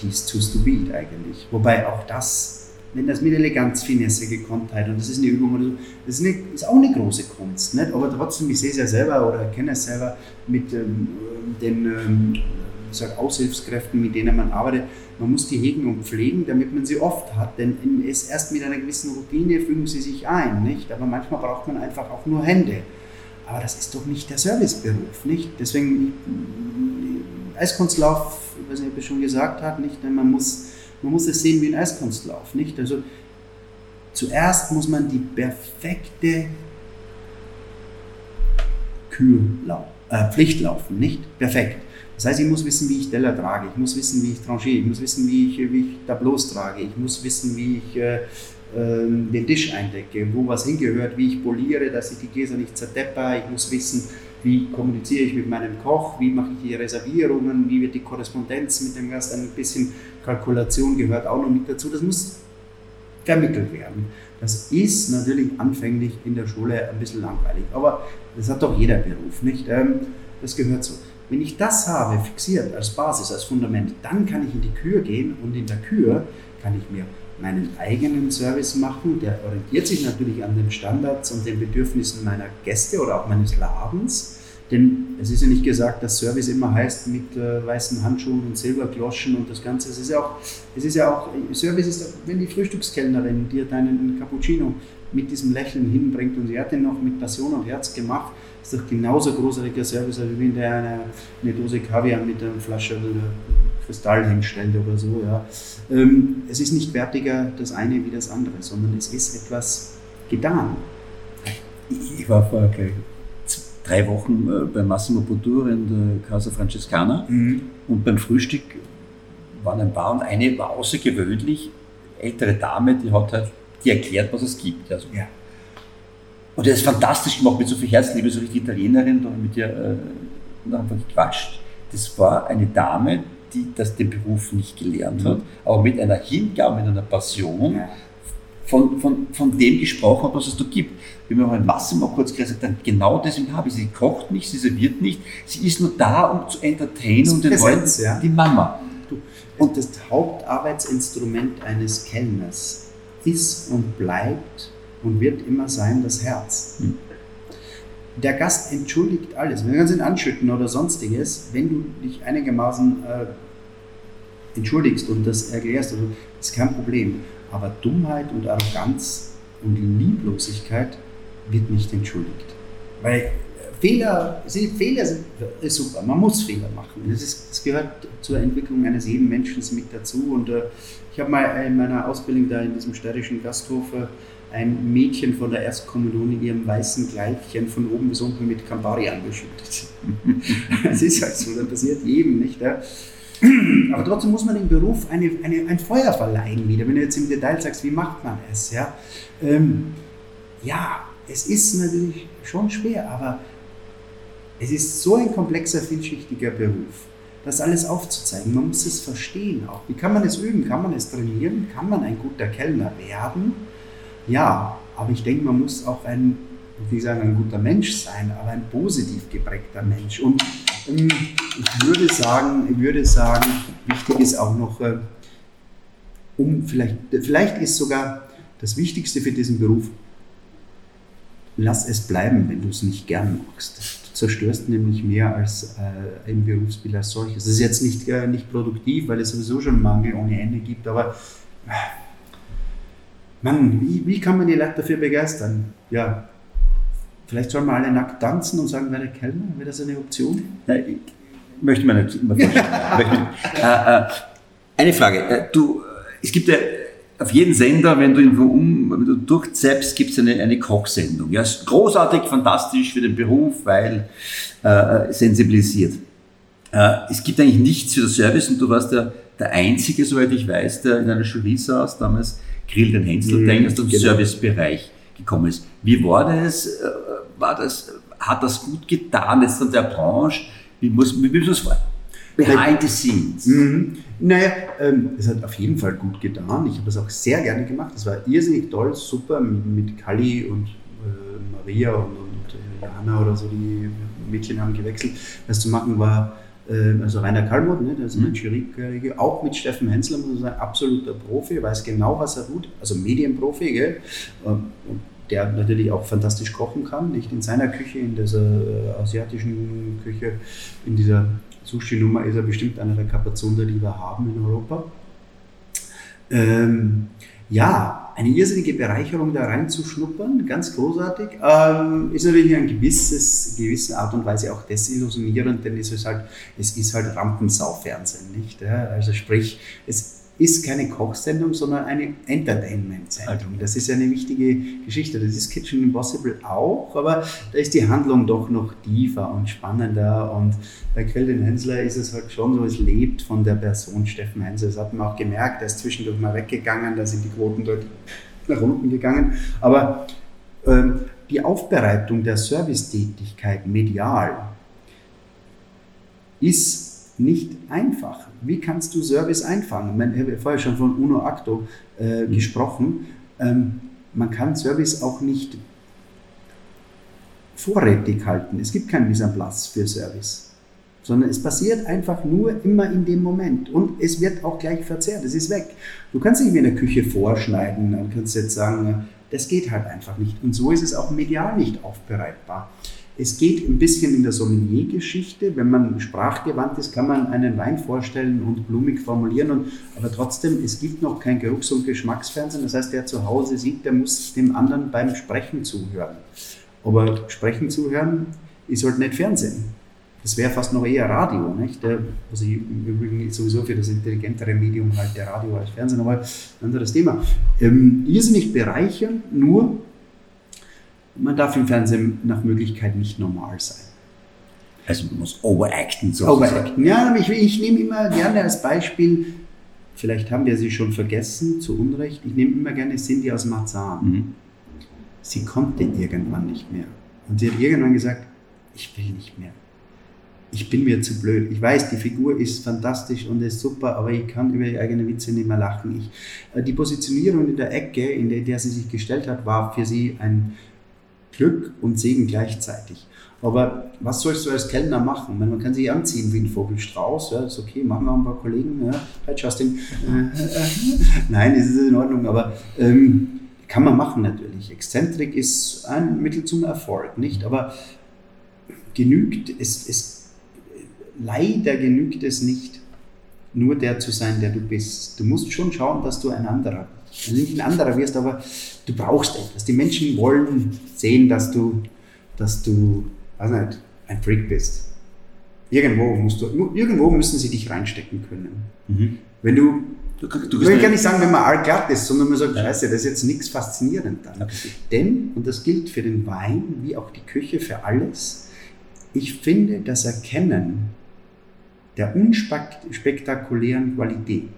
die ist zu stupid eigentlich. Wobei auch das wenn das mit Eleganz, Finesse, Gekonntheit und das ist eine Übung das ist, eine, ist auch eine große Kunst. Nicht? Aber trotzdem, ich sehe es ja selber oder kenne es selber mit ähm, den ähm, sag, Aushilfskräften, mit denen man arbeitet. Man muss die hegen und pflegen, damit man sie oft hat, denn es erst mit einer gewissen Routine fügen sie sich ein. Nicht? Aber manchmal braucht man einfach auch nur Hände. Aber das ist doch nicht der Serviceberuf. Nicht? Deswegen, Eiskunstlauf, ich weiß nicht, ob ich schon gesagt habe, nicht? man muss man muss es sehen wie ein Eiskunstlauf, nicht? Also zuerst muss man die perfekte Kür äh, Pflicht laufen, nicht? Perfekt. Das heißt, ich muss wissen, wie ich Teller trage, ich muss wissen, wie ich tranchiere, ich muss wissen, wie ich, wie ich Tableaus trage, ich muss wissen, wie ich äh, äh, den Tisch eindecke, wo was hingehört, wie ich poliere, dass ich die Gläser nicht zerdepper, ich muss wissen, wie kommuniziere ich mit meinem Koch, wie mache ich die Reservierungen, wie wird die Korrespondenz mit dem Gast, ein bisschen Kalkulation gehört auch noch mit dazu. Das muss vermittelt werden. Das ist natürlich anfänglich in der Schule ein bisschen langweilig, aber das hat doch jeder Beruf, nicht? Ähm, das gehört so. Wenn ich das habe, fixiert als Basis, als Fundament, dann kann ich in die Kür gehen und in der Kür kann ich mir meinen eigenen Service machen. Der orientiert sich natürlich an den Standards und den Bedürfnissen meiner Gäste oder auch meines Ladens. Denn es ist ja nicht gesagt, dass Service immer heißt mit äh, weißen Handschuhen und Silberkloschen und das Ganze. Es ist ja auch, es ist ja auch Service ist, wenn die Frühstückskellnerin dir deinen Cappuccino mit diesem Lächeln hinbringt und sie hat den noch mit Passion und Herz gemacht, ist doch genauso großartiger Service, als wenn der eine, eine Dose Kaviar mit einer Flasche Kristall hinstellt oder so. Ja. Ähm, es ist nicht wertiger das eine wie das andere, sondern es ist etwas getan. Ich war vor okay, drei Wochen äh, bei Massimo Bottura in der Casa Francescana mhm. und beim Frühstück waren ein paar und eine war außergewöhnlich ältere Dame, die hat halt die erklärt, was es gibt. Also, ja. Und er ist fantastisch gemacht mit so viel Herzliebe, so richtig Italienerin, da mit ihr äh, einfach gequatscht. Das war eine Dame, die das den Beruf nicht gelernt hat, aber mit einer Hingabe, mit einer Passion von, von, von dem gesprochen hat, was es da gibt. Wir haben auch Massimo kurz gesagt, dann genau deswegen habe ich sie. Sie kocht nicht, sie serviert nicht, sie ist nur da, um zu entertainen und den Leuten ja. die Mama. Und das Hauptarbeitsinstrument eines Kellners ist und bleibt und wird immer sein das Herz. Hm. Der Gast entschuldigt alles. Wenn wir uns ihn anschütten oder sonstiges, wenn du dich einigermaßen äh, entschuldigst und das erklärst, also, ist kein Problem. Aber Dummheit und Arroganz und Lieblosigkeit wird nicht entschuldigt. Weil äh, Fehler, Fehler sind ist super, man muss Fehler machen. Das, ist, das gehört zur Entwicklung eines jeden Menschen mit dazu. Und äh, ich habe mal in meiner Ausbildung da in diesem städtischen Gasthof äh, ein Mädchen von der Erstkommunion in ihrem weißen Kleidchen von oben bis unten mit Campari angeschüttet. *laughs* das ist halt so, das passiert jedem, nicht? Ja? Aber trotzdem muss man im Beruf eine, eine, ein Feuer verleihen wieder. Wenn du jetzt im Detail sagst, wie macht man es? Ja, ähm, ja es ist natürlich schon schwer, aber es ist so ein komplexer, vielschichtiger Beruf, das alles aufzuzeigen. Man muss es verstehen auch. Wie kann man es üben? Kann man es trainieren? Kann man ein guter Kellner werden? Ja, aber ich denke, man muss auch ein, wie sagen, ein guter Mensch sein, aber ein positiv geprägter Mensch. Und ich würde sagen, ich würde sagen, wichtig ist auch noch, äh, um vielleicht, vielleicht ist sogar das Wichtigste für diesen Beruf, lass es bleiben, wenn du es nicht gern magst. zerstörst nämlich mehr als äh, im Berufsbild als solches. Das ist jetzt nicht, äh, nicht produktiv, weil es sowieso schon Mangel ohne Ende gibt, aber äh, Mann, wie, wie kann man die Leute dafür begeistern? Ja, vielleicht sollen wir alle nackt tanzen und sagen, wer der Kellner, wäre das eine Option? Ja, ich möchte mir nicht immer vorstellen. *laughs* äh, äh, eine Frage, äh, du, es gibt ja auf jeden Sender, wenn du irgendwo um, wenn du durchzappst, gibt es eine, eine Kochsendung. Ja, ist großartig, fantastisch für den Beruf, weil äh, sensibilisiert. Äh, es gibt eigentlich nichts für das Service und du warst der, der Einzige, soweit ich weiß, der in einer Jury saß, damals Grill den Hänsel, mhm, der aus dem genau. Servicebereich gekommen ist. Wie war das? War das? Hat das gut getan jetzt an der Branche? Wie muss, wie muss man das vorstellen? Behind the scenes. Mhm. Naja, ähm, es hat auf jeden Fall gut getan. Ich habe es auch sehr gerne gemacht. Es war irrsinnig toll, super mit, mit Kali und äh, Maria und, und äh, Johanna oder so. Die Mädchen haben gewechselt. Das zu machen war äh, also Rainer Kalmuth, ne, der ist mhm. mein Jurykollege, auch mit Steffen Hensler, muss man sagen, absoluter Profi, weiß genau, was er tut, also Medienprofi, gell? Und der natürlich auch fantastisch kochen kann, nicht in seiner Küche, in dieser äh, asiatischen Küche, in dieser Sushi-Nummer ist er bestimmt einer der Kapazunder, die wir haben in Europa. Ähm, ja, eine irrsinnige Bereicherung da reinzuschnuppern, ganz großartig. Ähm, ist natürlich in gewisses, gewisse Art und Weise auch desillusionierend, denn es ist halt, es ist halt Rampensau-Fernsehen, nicht? Ja? Also sprich, es ist keine Kochsendung, sondern eine Entertainment-Sendung. Das ist eine wichtige Geschichte. Das ist Kitchen Impossible auch, aber da ist die Handlung doch noch tiefer und spannender. Und bei Kelvin Hensler ist es halt schon so, es lebt von der Person Steffen Hensler. Das hat man auch gemerkt, er ist zwischendurch mal weggegangen, da sind die Quoten dort *laughs* nach unten gegangen. Aber ähm, die Aufbereitung der Servicetätigkeit medial ist nicht einfach. Wie kannst du Service einfangen? Ich habe vorher schon von Uno Acto äh, mhm. gesprochen. Ähm, man kann Service auch nicht vorrätig halten. Es gibt keinen Mise für Service. Sondern es passiert einfach nur immer in dem Moment. Und es wird auch gleich verzehrt. Es ist weg. Du kannst nicht mehr in der Küche vorschneiden. Dann kannst jetzt sagen, das geht halt einfach nicht. Und so ist es auch medial nicht aufbereitbar. Es geht ein bisschen in der Sommelier-Geschichte. Wenn man sprachgewandt ist, kann man einen Wein vorstellen und blumig formulieren. Und, aber trotzdem, es gibt noch kein Geruchs- und Geschmacksfernsehen. Das heißt, der zu Hause sieht, der muss dem anderen beim Sprechen zuhören. Aber Sprechen zuhören ist halt nicht Fernsehen. Das wäre fast noch eher Radio, nicht? Also im Übrigen sowieso für das intelligentere Medium halt der Radio als Fernsehen, aber ein anderes Thema. Ähm, irrsinnig bereichern, nur man darf im Fernsehen nach Möglichkeit nicht normal sein. Also man muss overacten sozusagen. Overacten, ja, ich, ich nehme immer gerne als Beispiel, vielleicht haben wir sie schon vergessen, zu Unrecht, ich nehme immer gerne Cindy aus Marzahn. Mhm. Sie konnte irgendwann nicht mehr. Und sie hat irgendwann gesagt, ich will nicht mehr. Ich bin mir zu blöd. Ich weiß, die Figur ist fantastisch und ist super, aber ich kann über ihre eigenen Witze nicht mehr lachen. Ich, äh, die Positionierung in der Ecke, in der, der sie sich gestellt hat, war für sie ein, Glück und Segen gleichzeitig. Aber was sollst du als Kellner machen? Man kann sich anziehen wie ein Vogelstrauß, ja, ist okay, machen auch ein paar Kollegen. Ja. Hi Justin. *laughs* Nein, es ist in Ordnung, aber ähm, kann man machen natürlich. Exzentrik ist ein Mittel zum Erfolg, nicht? Aber genügt es, es leider genügt es nicht, nur der zu sein, der du bist. Du musst schon schauen, dass du ein anderer nicht ein anderer wirst, aber du brauchst etwas. Die Menschen wollen sehen, dass du, dass du, weiß nicht, ein Freak bist. Irgendwo musst du, irgendwo müssen sie dich reinstecken können. Mhm. Wenn du, du, du ich will gar nicht sagen, wenn man allglatt ist, sondern man sagt, ja. scheiße, das ist jetzt nichts faszinierend dann. Okay. Denn, und das gilt für den Wein wie auch die Küche, für alles, ich finde das Erkennen der unspektakulären Qualität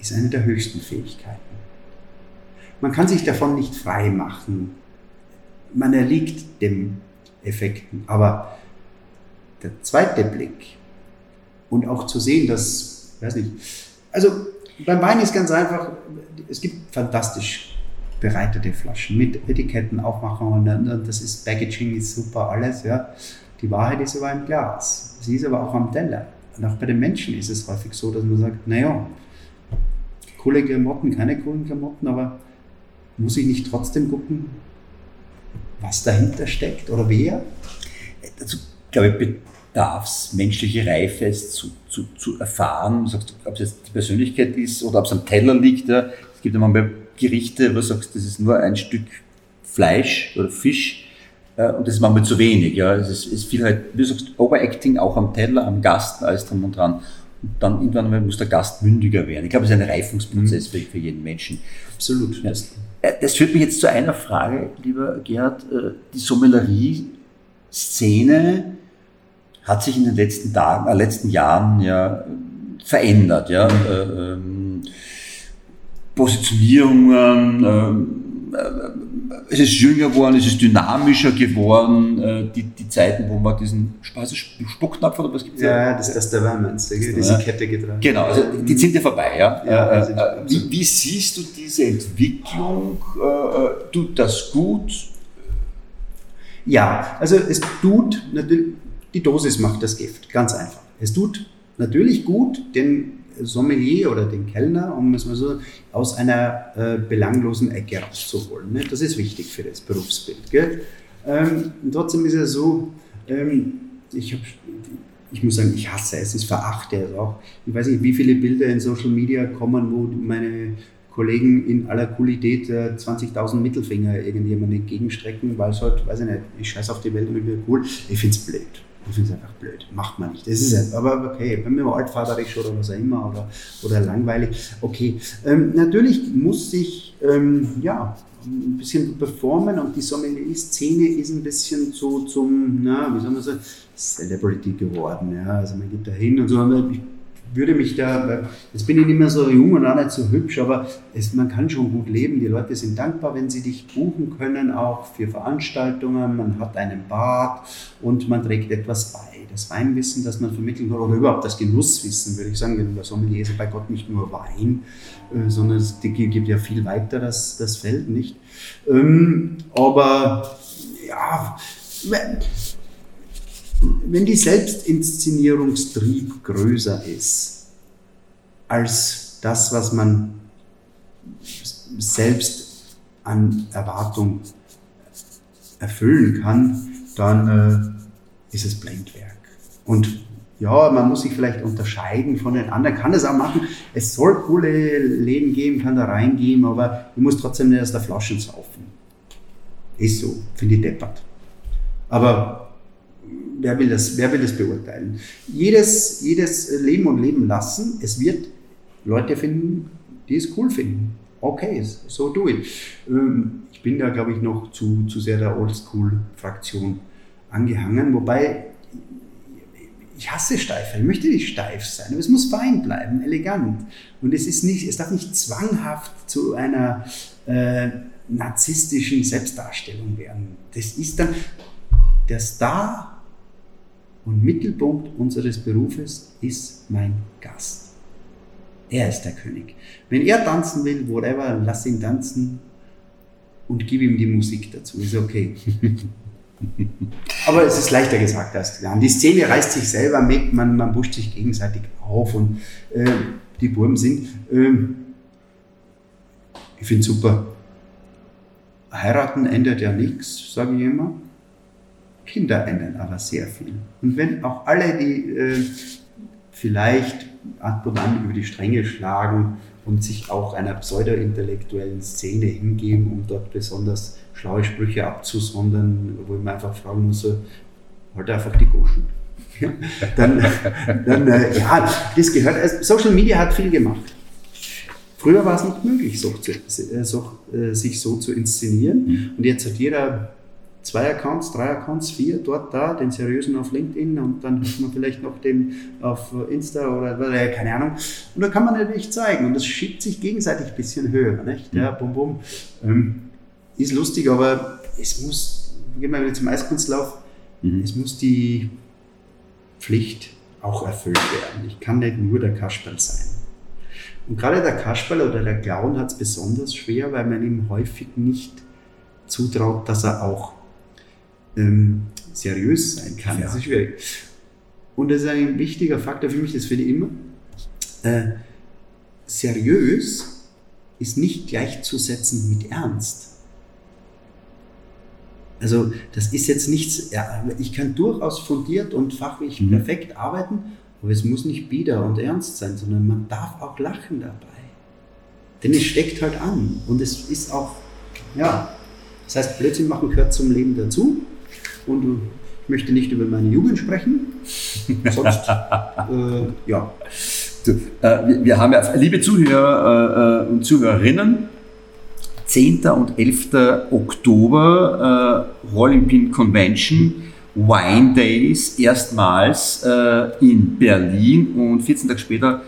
ist eine der höchsten Fähigkeiten. Man kann sich davon nicht frei machen. Man erliegt dem Effekten. Aber der zweite Blick und auch zu sehen, dass, weiß nicht, also beim Wein ist ganz einfach, es gibt fantastisch bereitete Flaschen mit Etiketten, Aufmachungen, und das ist Packaging, ist super, alles, ja. Die Wahrheit ist aber im Glas. Sie ist aber auch am Teller. Und auch bei den Menschen ist es häufig so, dass man sagt, naja, coole Klamotten, keine coolen Klamotten, aber muss ich nicht trotzdem gucken, was dahinter steckt oder wer? Also glaube ich, bedarf menschliche Reife, es zu, zu, zu erfahren. Ob es jetzt die Persönlichkeit ist oder ob es am Teller liegt. Ja. Es gibt ja manchmal Gerichte, wo du sagst, das ist nur ein Stück Fleisch oder Fisch äh, und das ist manchmal zu wenig. Ja. Es ist, ist viel halt, wie du sagst, Overacting auch am Teller, am Gast, alles drum und dran. Und dann irgendwann muss der Gast mündiger werden. Ich glaube, es ist ein Reifungsprozess für, für jeden Menschen. Absolut. Ja. Äh, das führt mich jetzt zu einer Frage, lieber Gerhard. Äh, die Sommelerie-Szene hat sich in den letzten Tagen, äh, letzten Jahren ja verändert. Ja. Äh, ähm, Positionierungen, ähm, äh, es ist jünger geworden, es ist dynamischer geworden. Äh, die, die Zeiten, wo man diesen Spaß Spucknapf oder was gibt es ja? Ja, das, das der Weinmeister, diese Kette getragen. Genau, also die sind ja vorbei. Ja? ja äh, äh, wie, wie, siehst du diese Entwicklung? Äh, tut das gut? Ja, also es tut, die Dosis macht das Gift, ganz einfach. Es tut natürlich gut, denn Sommelier oder den Kellner, um es mal so aus einer äh, belanglosen Ecke rauszuholen. Ne? Das ist wichtig für das Berufsbild. Gell? Ähm, trotzdem ist es so, ähm, ich, hab, ich muss sagen, ich hasse es, ich verachte es auch. Ich weiß nicht, wie viele Bilder in Social Media kommen, wo meine Kollegen in aller Coolität äh, 20.000 Mittelfinger irgendjemandem entgegenstrecken, weil es halt, weiß ich nicht, ich scheiße auf die Welt und ich bin cool. Ich finde es blöd. Ich finde es einfach blöd. Macht man nicht. Das ist aber okay, wenn man altvaterisch oder was auch immer oder, oder langweilig. Okay. Ähm, natürlich muss ich, ähm, ja, ein bisschen performen und die Sommelier-Szene ist ein bisschen so zum, na, wie soll man sagen, Celebrity geworden. Ja. Also man geht da hin und so. Ich würde mich da, jetzt bin ich nicht mehr so jung und auch nicht so hübsch, aber es, man kann schon gut leben. Die Leute sind dankbar, wenn sie dich buchen können, auch für Veranstaltungen. Man hat einen Bad und man trägt etwas bei. Das Weinwissen, das man vermitteln kann, oder überhaupt das Genusswissen, würde ich sagen, denn der Sommelier ist bei Gott nicht nur Wein, äh, sondern es gibt ja viel weiter das, das Feld, nicht? Ähm, aber ja, wenn die Selbstinszenierungstrieb größer ist als das, was man selbst an Erwartung erfüllen kann, dann äh, ist es Blendwerk. Und ja, man muss sich vielleicht unterscheiden von den anderen, kann das auch machen. Es soll coole Läden geben, kann da reingehen, aber ich muss trotzdem nicht aus der Flasche saufen. Ist so, finde ich deppert. Aber wer will das, wer will das beurteilen? Jedes, jedes Leben und Leben lassen, es wird Leute finden, die es cool finden. Okay, so do it. Ähm, ich bin da, glaube ich, noch zu, zu sehr der Oldschool-Fraktion angehangen, wobei ich hasse Steifheit, ich möchte nicht steif sein, aber es muss fein bleiben, elegant. Und es, ist nicht, es darf nicht zwanghaft zu einer äh, narzisstischen Selbstdarstellung werden. Das ist dann, der Star und Mittelpunkt unseres Berufes ist mein Gast. Er ist der König. Wenn er tanzen will, whatever, lass ihn tanzen und gib ihm die Musik dazu. Ist okay. Aber es ist leichter gesagt als getan. Die Szene reißt sich selber mit, man, man pusht sich gegenseitig auf und äh, die Burben sind. Äh, ich finde super. Heiraten ändert ja nichts, sage ich immer. Kinder ändern aber sehr viel. Und wenn auch alle, die äh, vielleicht ab und an über die Stränge schlagen und sich auch einer pseudo-intellektuellen Szene hingeben, um dort besonders schlaue Sprüche abzusondern, wo ich mir einfach fragen muss, halt einfach die Goschen. *laughs* dann, dann äh, ja, das gehört, also Social Media hat viel gemacht. Früher war es nicht möglich, so zu, äh, so, äh, sich so zu inszenieren. Mhm. Und jetzt hat jeder zwei Accounts, drei Accounts, vier, dort, da, den seriösen auf LinkedIn und dann hat man vielleicht noch den auf Insta oder äh, keine Ahnung. Und da kann man natürlich zeigen und das schiebt sich gegenseitig ein bisschen höher, nicht? Ja, bum, bum. Ähm, ist lustig, aber es muss, gehen wir wieder zum Eiskunstlauf, mhm. es muss die Pflicht auch erfüllt werden. Ich kann nicht nur der Kasperl sein. Und gerade der Kasperl oder der Clown hat es besonders schwer, weil man ihm häufig nicht zutraut, dass er auch ähm, seriös sein kann. Ja. Das ist schwierig. Und das ist ein wichtiger Faktor für mich, das finde ich immer. Äh, seriös ist nicht gleichzusetzen mit ernst. Also das ist jetzt nichts, ja, ich kann durchaus fundiert und fachlich Mhm. perfekt arbeiten, aber es muss nicht bieder und ernst sein, sondern man darf auch lachen dabei. Denn es steckt halt an und es ist auch, ja, das heißt, Blödsinn machen gehört zum Leben dazu und äh, ich möchte nicht über meine Jugend sprechen, sonst, *laughs* äh, ja, Du, äh, wir, wir haben ja, liebe Zuhörer äh, und Zuhörerinnen, 10. und 11. Oktober äh, Rolling Pin Convention, Wine Days, erstmals äh, in Berlin und 14 Tage später,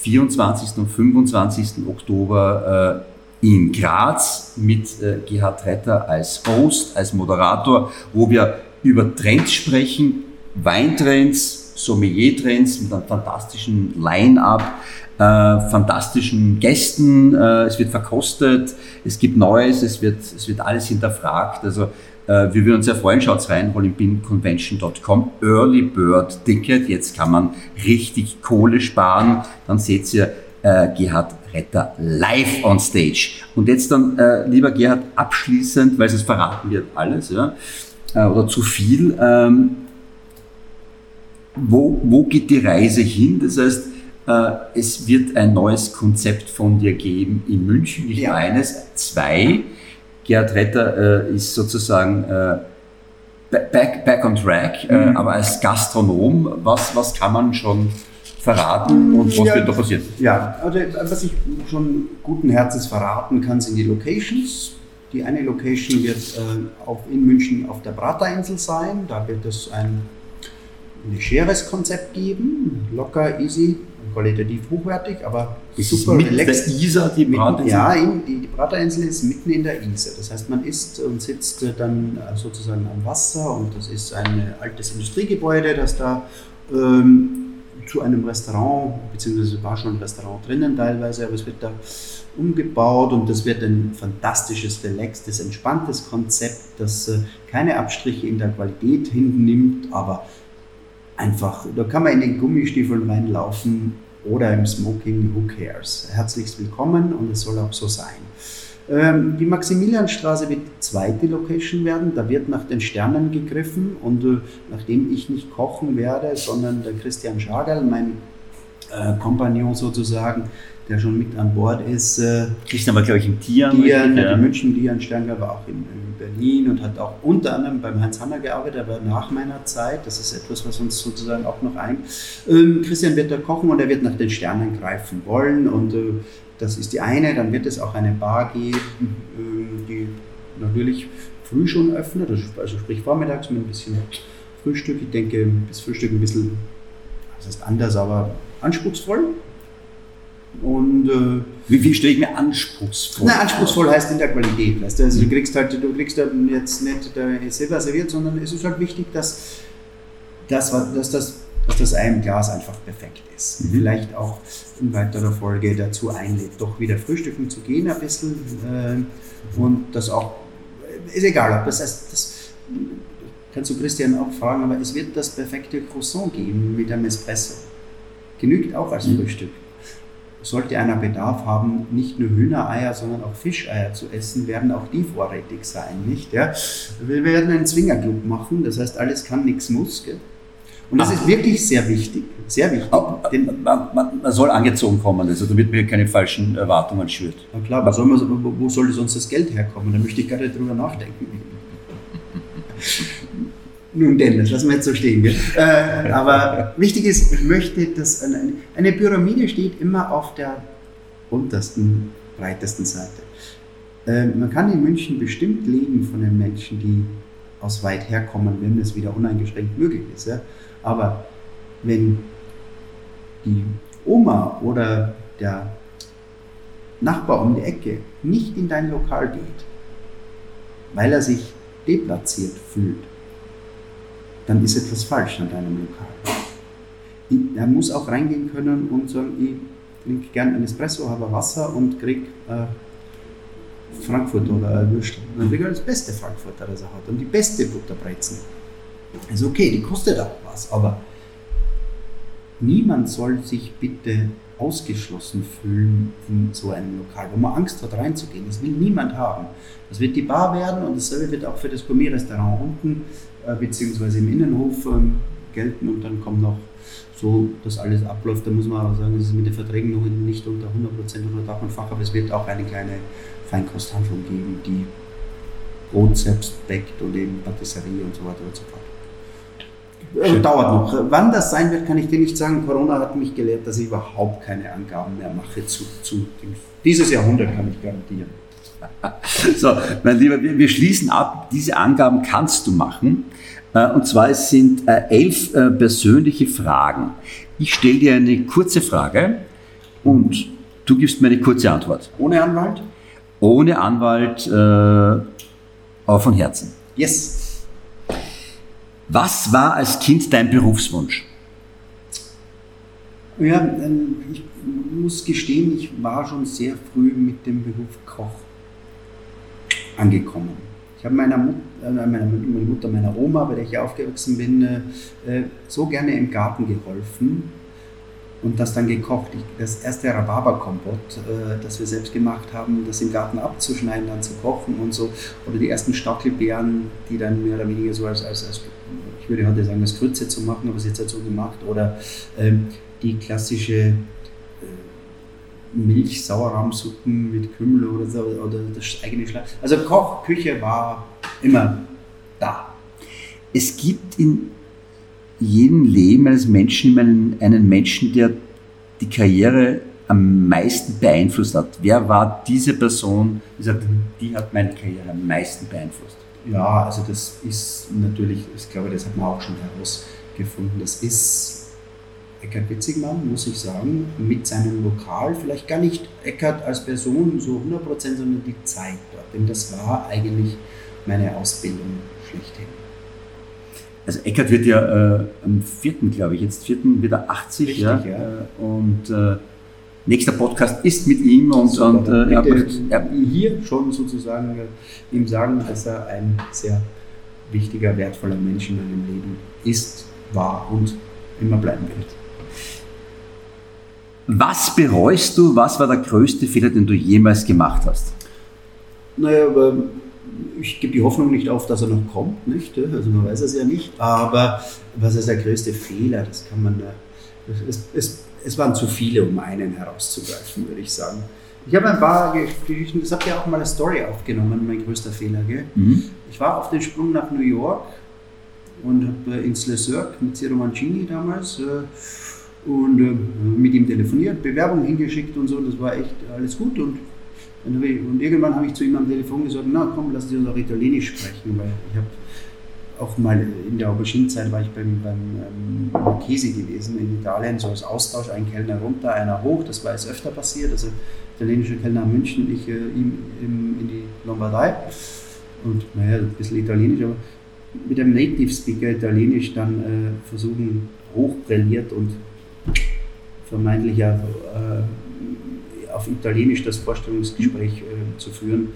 24. und 25. Oktober äh, in Graz mit äh, Gerhard Retter als Host, als Moderator, wo wir über Trends sprechen, Weintrends, Sommelier-Trends mit einem fantastischen Line-up, äh, fantastischen Gästen. Äh, es wird verkostet, es gibt Neues, es wird, es wird alles hinterfragt. Also äh, wir würden uns sehr freuen. Schaut rein, olympianconvention.com, Early Bird Ticket. Jetzt kann man richtig Kohle sparen. Dann seht ihr äh, Gerhard Retter live on stage. Und jetzt dann, äh, lieber Gerhard, abschließend, weil es verraten wird alles, ja, äh, oder zu viel. Ähm, wo, wo geht die Reise hin? Das heißt, äh, es wird ein neues Konzept von dir geben in München, nicht Ja. eines, zwei. Gerhard Retter äh, ist sozusagen äh, back, back on track, äh, Mhm. aber als Gastronom, was, was kann man schon verraten und was Ja. wird da passieren? Ja, also was ich schon guten Herzens verraten kann, sind die Locations. Die eine Location wird äh, auf, in München auf der Praterinsel sein. Da wird es ein legeres Konzept geben, locker, easy, qualitativ hochwertig, aber super mit relaxed. der Isar, die Mitten, Bratinsel? ja, eben, die, die Praterinsel ist mitten in der Isar. Das heißt, man isst und sitzt äh, dann äh, sozusagen am Wasser und das ist ein äh, altes Industriegebäude, das da ähm, zu einem Restaurant, beziehungsweise war schon ein Restaurant drinnen teilweise, aber es wird da umgebaut und das wird ein fantastisches, relaxtes, entspanntes Konzept, das äh, keine Abstriche in der Qualität hinnimmt, aber einfach, da kann man in den Gummistiefeln reinlaufen oder im Smoking, who cares. Herzlichst willkommen und es soll auch so sein. Ähm, die Maximilianstraße wird die zweite Location werden. Da wird nach den Sternen gegriffen und äh, nachdem ich nicht kochen werde, sondern der Christian Schagerl, mein äh, Kompagnon sozusagen, der schon mit an Bord ist, äh, Christian war, glaube ich, im Tieren. Ja. in München, Dian Sternger war auch in, in Berlin und hat auch unter anderem beim Heinz Hanner gearbeitet, aber nach meiner Zeit. Das ist etwas, was uns sozusagen auch noch ein. Ähm, Christian wird da kochen und er wird nach den Sternen greifen wollen und äh, das ist die eine. Dann wird es auch eine Bar geben, ähm, die natürlich früh schon öffnet, also also sprich vormittags mit ein bisschen Frühstück. Ich denke, das Frühstück ein bisschen, das heißt anders, aber anspruchsvoll. Und äh, Wie, wie stelle ich mir anspruchsvoll na, anspruchsvoll heißt in der Qualität. Weißt du? Also du kriegst halt, du kriegst jetzt nicht der Silber serviert, sondern es ist halt wichtig, dass, das, dass, das, dass das ein Glas einfach perfekt ist. Mhm. Vielleicht auch in weiterer Folge dazu einlädt, doch wieder frühstücken zu gehen ein bisschen äh, und das auch, ist egal, ob das heißt, das kannst du Christian auch fragen, aber es wird das perfekte Croissant geben mit einem Espresso. Genügt auch als Mhm. Frühstück sollte einer Bedarf haben, nicht nur Hühnereier, sondern auch Fischeier zu essen, werden auch die vorrätig sein, nicht? Ja? Wir werden einen Swingerclub machen, das heißt, alles kann, nichts muss. Gell? Und das Ah. ist wirklich sehr wichtig, sehr wichtig. Man, man, man soll angezogen kommen, also damit mir keine falschen Erwartungen schürt. na klar, was soll man, wo, wo soll sonst das Geld herkommen? Da möchte ich gerade drüber nachdenken. *laughs* Nun denn, das lassen wir jetzt so stehen. Äh, aber wichtig ist, ich möchte, dass eine, eine Pyramide steht immer auf der untersten, breitesten Seite. Äh, man kann in München bestimmt leben von den Menschen, die aus weit herkommen, wenn es wieder uneingeschränkt möglich ist. Ja? Aber wenn die Oma oder der Nachbar um die Ecke nicht in dein Lokal geht, weil er sich deplatziert fühlt, dann ist etwas falsch an deinem Lokal. Er muss auch reingehen können und sagen, ich trinke gern einen Espresso, habe Wasser und krieg äh, Frankfurt oder Würstel. Und dann kriegt er das beste Frankfurter, das er hat und die beste Butterbrezen. Also okay, die kostet auch was, aber niemand soll sich bitte ausgeschlossen fühlen in so einem Lokal, wo man Angst hat reinzugehen. Das will niemand haben. Das wird die Bar werden und dasselbe wird auch für das Gourmet-Restaurant unten äh, beziehungsweise im Innenhof ähm, gelten und dann kommt noch so, dass alles abläuft. Da muss man aber sagen, es ist mit den Verträgen noch nicht unter 100% unter Dach und Fach, aber es wird auch eine kleine Feinkosthandlung geben, die Brot selbst bäckt und eben Patisserie und so weiter und so fort. Schön. Dauert noch. Wann das sein wird, kann ich dir nicht sagen. Corona hat mich gelehrt, dass ich überhaupt keine Angaben mehr mache zu, zu dieses Jahrhundert, kann ich garantieren. *laughs* So, mein Lieber, wir, wir schließen ab. Diese Angaben kannst du machen. Äh, und zwar es sind äh, elf äh, persönliche Fragen. Ich stelle dir eine kurze Frage und du gibst mir eine kurze Antwort. Ohne Anwalt? Ohne Anwalt, äh, aber von Herzen. Yes. Was war als Kind dein Berufswunsch? Ja, ähm, ich muss gestehen, ich war schon sehr früh mit dem Beruf Koch angekommen. Ich habe meiner, Mut, äh, meiner, Mutter, meiner Oma, bei der ich aufgewachsen bin, äh, so gerne im Garten geholfen und das dann gekocht. Das erste Rhabarberkompott, äh, das wir selbst gemacht haben, das im Garten abzuschneiden, dann zu kochen und so. Oder die ersten Stachelbeeren, die dann mehr oder weniger so als, als, als würde heute sagen, als Grütze zu machen, aber es jetzt halt so gemacht. Oder ähm, die klassische äh, Milch-Sauerrahmsuppen mit Kümmel oder so, oder das eigene Schlag. Also Koch, Küche war immer da. Es gibt in jedem Leben eines Menschen einen, einen Menschen, der die Karriere am meisten beeinflusst hat. Wer war diese Person, die sagt, die hat meine Karriere am meisten beeinflusst? Ja, also das ist natürlich, ich glaube, das hat man auch schon herausgefunden, das ist Eckhard Witzigmann, muss ich sagen, mit seinem Lokal, vielleicht gar nicht Eckhard als Person so 100%, sondern die Zeit dort, denn das war eigentlich meine Ausbildung schlechthin. Also Eckert wird ja äh, am 4., glaube ich, jetzt 4. wieder 80. Richtig, ja. ja. Und äh, nächster Podcast ist mit ihm und, und äh, er ja. hier schon sozusagen äh, ihm sagen, dass er ein sehr wichtiger, wertvoller Mensch in meinem Leben ist, war und immer bleiben wird. Was bereust du? Was war der größte Fehler, den du jemals gemacht hast? Naja, aber ich gebe die Hoffnung nicht auf, dass er noch kommt, nicht? Also man weiß es ja nicht. Aber was ist der größte Fehler? Das kann man. Es, es, es waren zu viele, um einen herauszugreifen, würde ich sagen. Ich habe ein paar Geschichten, das habt ihr auch mal eine Story aufgenommen, mein größter Fehler. Mhm. Ich war auf den Sprung nach New York und habe äh, ins Le Cirque mit Ciro Mancini damals äh, und äh, mit ihm telefoniert, Bewerbung hingeschickt und so, das war echt alles gut und und, irgendwann habe ich zu ihm am Telefon gesagt, na komm, lass uns auch Italienisch sprechen, weil ich habe auch mal in der Auberginezeit war ich beim, beim ähm, Marchesi gewesen in Italien, so als Austausch, ein Kellner runter, einer hoch, das war jetzt öfter passiert, also italienischer Kellner in München, ich äh, ihm in, in die Lombardei. Und naja, ein bisschen Italienisch, aber mit einem Native Speaker Italienisch dann äh, versuchen, hochbrilliert und vermeintlicher äh, auf Italienisch das Vorstellungsgespräch äh, zu führen,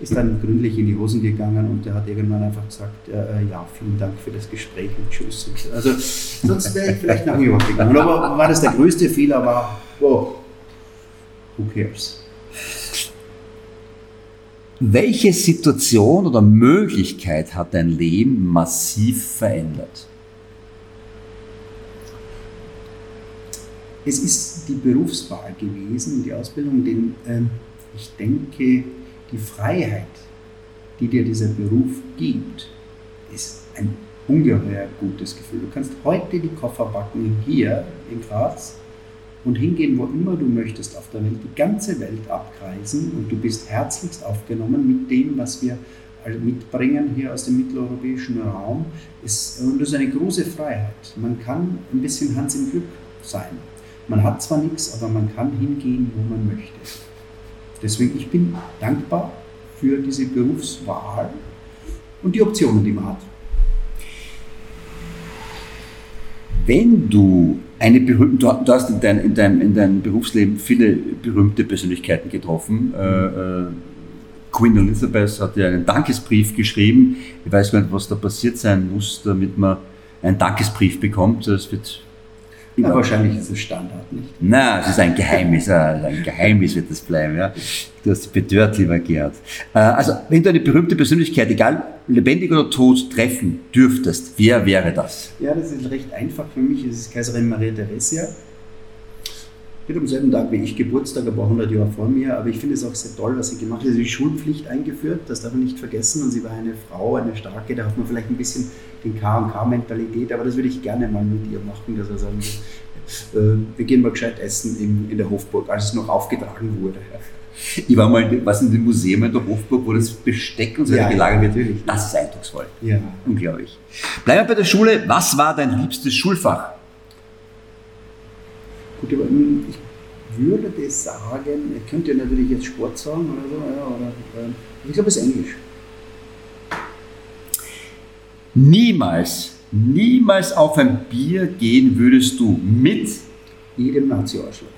ist dann gründlich in die Hosen gegangen und er hat irgendwann einfach gesagt, äh, äh ja, vielen Dank für das Gespräch und tschüss. Also sonst wäre ich vielleicht nach New York gegangen. Aber war das der größte Fehler, war, oh, who cares? Welche Situation oder Möglichkeit hat dein Leben massiv verändert? es ist die Berufswahl gewesen, die Ausbildung, denn äh, ich denke, die Freiheit, die dir dieser Beruf gibt, ist ein ungeheuer gutes Gefühl. Du kannst heute die Koffer backen hier in Graz und hingehen, wo immer du möchtest auf der Welt, die ganze Welt abkreisen und du bist herzlichst aufgenommen mit dem, was wir mitbringen hier aus dem mitteleuropäischen Raum. Und das ist eine große Freiheit. Man kann ein bisschen Hans im Glück sein. Man hat zwar nichts, aber man kann hingehen, wo man möchte. Deswegen, ich bin dankbar für diese Berufswahl und die Optionen, die man hat. Wenn du eine berühmte, du hast in, dein, in, deinem, in deinem Berufsleben viele berühmte Persönlichkeiten getroffen. Äh, äh, Queen Elizabeth hat ja einen Dankesbrief geschrieben. Ich weiß gar nicht, was da passiert sein muss, damit man einen Dankesbrief bekommt. Das wird Ja, wahrscheinlich ist es Standard, nicht? Na, es ist ein Geheimnis, äh, ein Geheimnis wird das bleiben. Ja. Du hast betört, lieber Gerhard. Äh, also, wenn du eine berühmte Persönlichkeit, egal lebendig oder tot, treffen dürftest, wer wäre das? Ja, das ist recht einfach für mich. Es ist Kaiserin Maria Theresia. Wird am selben Tag wie ich Geburtstag, aber 100 Jahre vor mir. Aber ich finde es auch sehr toll, was sie gemacht hat. Sie hat die Schulpflicht eingeführt, das darf man nicht vergessen. Und sie war eine Frau, eine starke. Da hat man vielleicht ein bisschen den K&K-Mentalität, aber das würde ich gerne mal mit ihr machen, dass wir sagen, äh, wir gehen mal gescheit essen in, in der Hofburg, als es noch aufgetragen wurde. Ich war mal was in dem Museum in der Hofburg, wo das Besteck und so weiter Ja, gelagert wird. natürlich. Das ist eindrucksvoll. Ja. Unglaublich. Bleiben wir bei der Schule. Was war dein liebstes Schulfach? Gut, aber ich würde das sagen, ich könnte ja natürlich jetzt Sport sagen oder so, ja, oder, äh, ich glaube, es ist Englisch. Niemals, niemals auf ein Bier gehen würdest du mit, Jedem Nazi-Arschloch.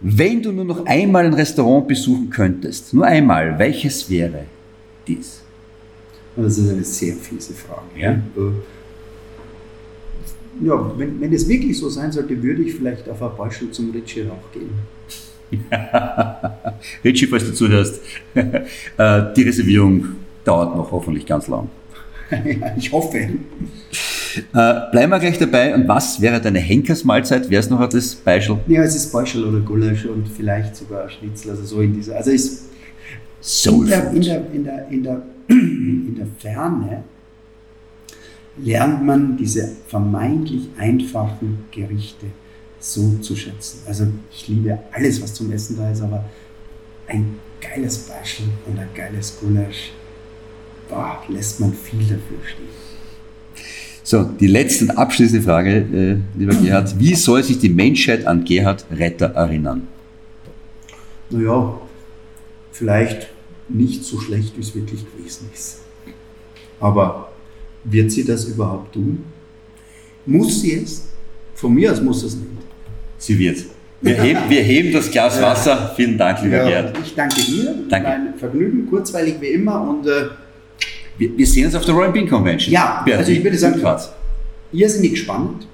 wenn du nur noch einmal ein Restaurant besuchen könntest. Nur einmal. Welches wäre dies? Und das ist eine sehr fiese Frage. Ja. Ja, wenn, wenn es wirklich so sein sollte, würde ich vielleicht auf ein Beispiel zum Ritchie Rauch gehen. *laughs* Richie, falls du zuhörst, *laughs* äh, die Reservierung dauert noch hoffentlich ganz lang. *laughs* ja, ich hoffe. Äh, bleiben wir gleich dabei. Und was wäre deine Henkersmahlzeit? Wer ist noch das Beispiel? Ja, es ist Beispiel oder Gulasch und vielleicht sogar Schnitzel, also so in dieser. Also ist Soul in der, in der, in der, in *clears throat* der, in der Ferne lernt man diese vermeintlich einfachen Gerichte so zu schätzen. Also ich liebe alles, was zum Essen da ist, aber ein geiles Beispiel und ein geiles Gulasch, boah, lässt man viel dafür stehen. So, die letzte und abschließende Frage, äh, lieber Gerhard. Wie soll sich die Menschheit an Gerhard Retter erinnern? Naja, vielleicht nicht so schlecht, wie es wirklich gewesen ist. Aber wird sie das überhaupt tun? Muss sie es? Von mir aus muss es nicht. Sie wird. Wir heben, wir heben das Glas Wasser. Vielen Dank, lieber Gerhard. ich danke dir. Danke. Mein Vergnügen, kurzweilig wie immer. Und äh, Wir, wir sehen uns auf der Royal Bean Convention. Ja, Berti, also ich würde sagen- Schwarz. irrsinnig spannend.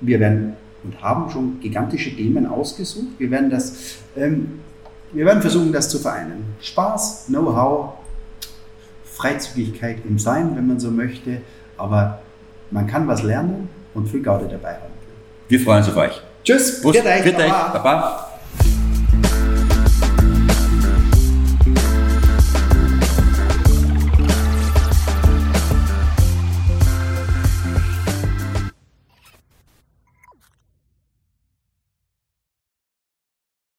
Wir werden und haben schon gigantische Themen ausgesucht. Wir werden das, ähm, wir werden versuchen, das zu vereinen. Spaß, Know-how, Freizügigkeit im Sein, wenn man so möchte. Aber man kann was lernen und viel Gaude dabei haben. Wir freuen uns auf euch. Tschüss, euch, Viert euch. Baba. Baba.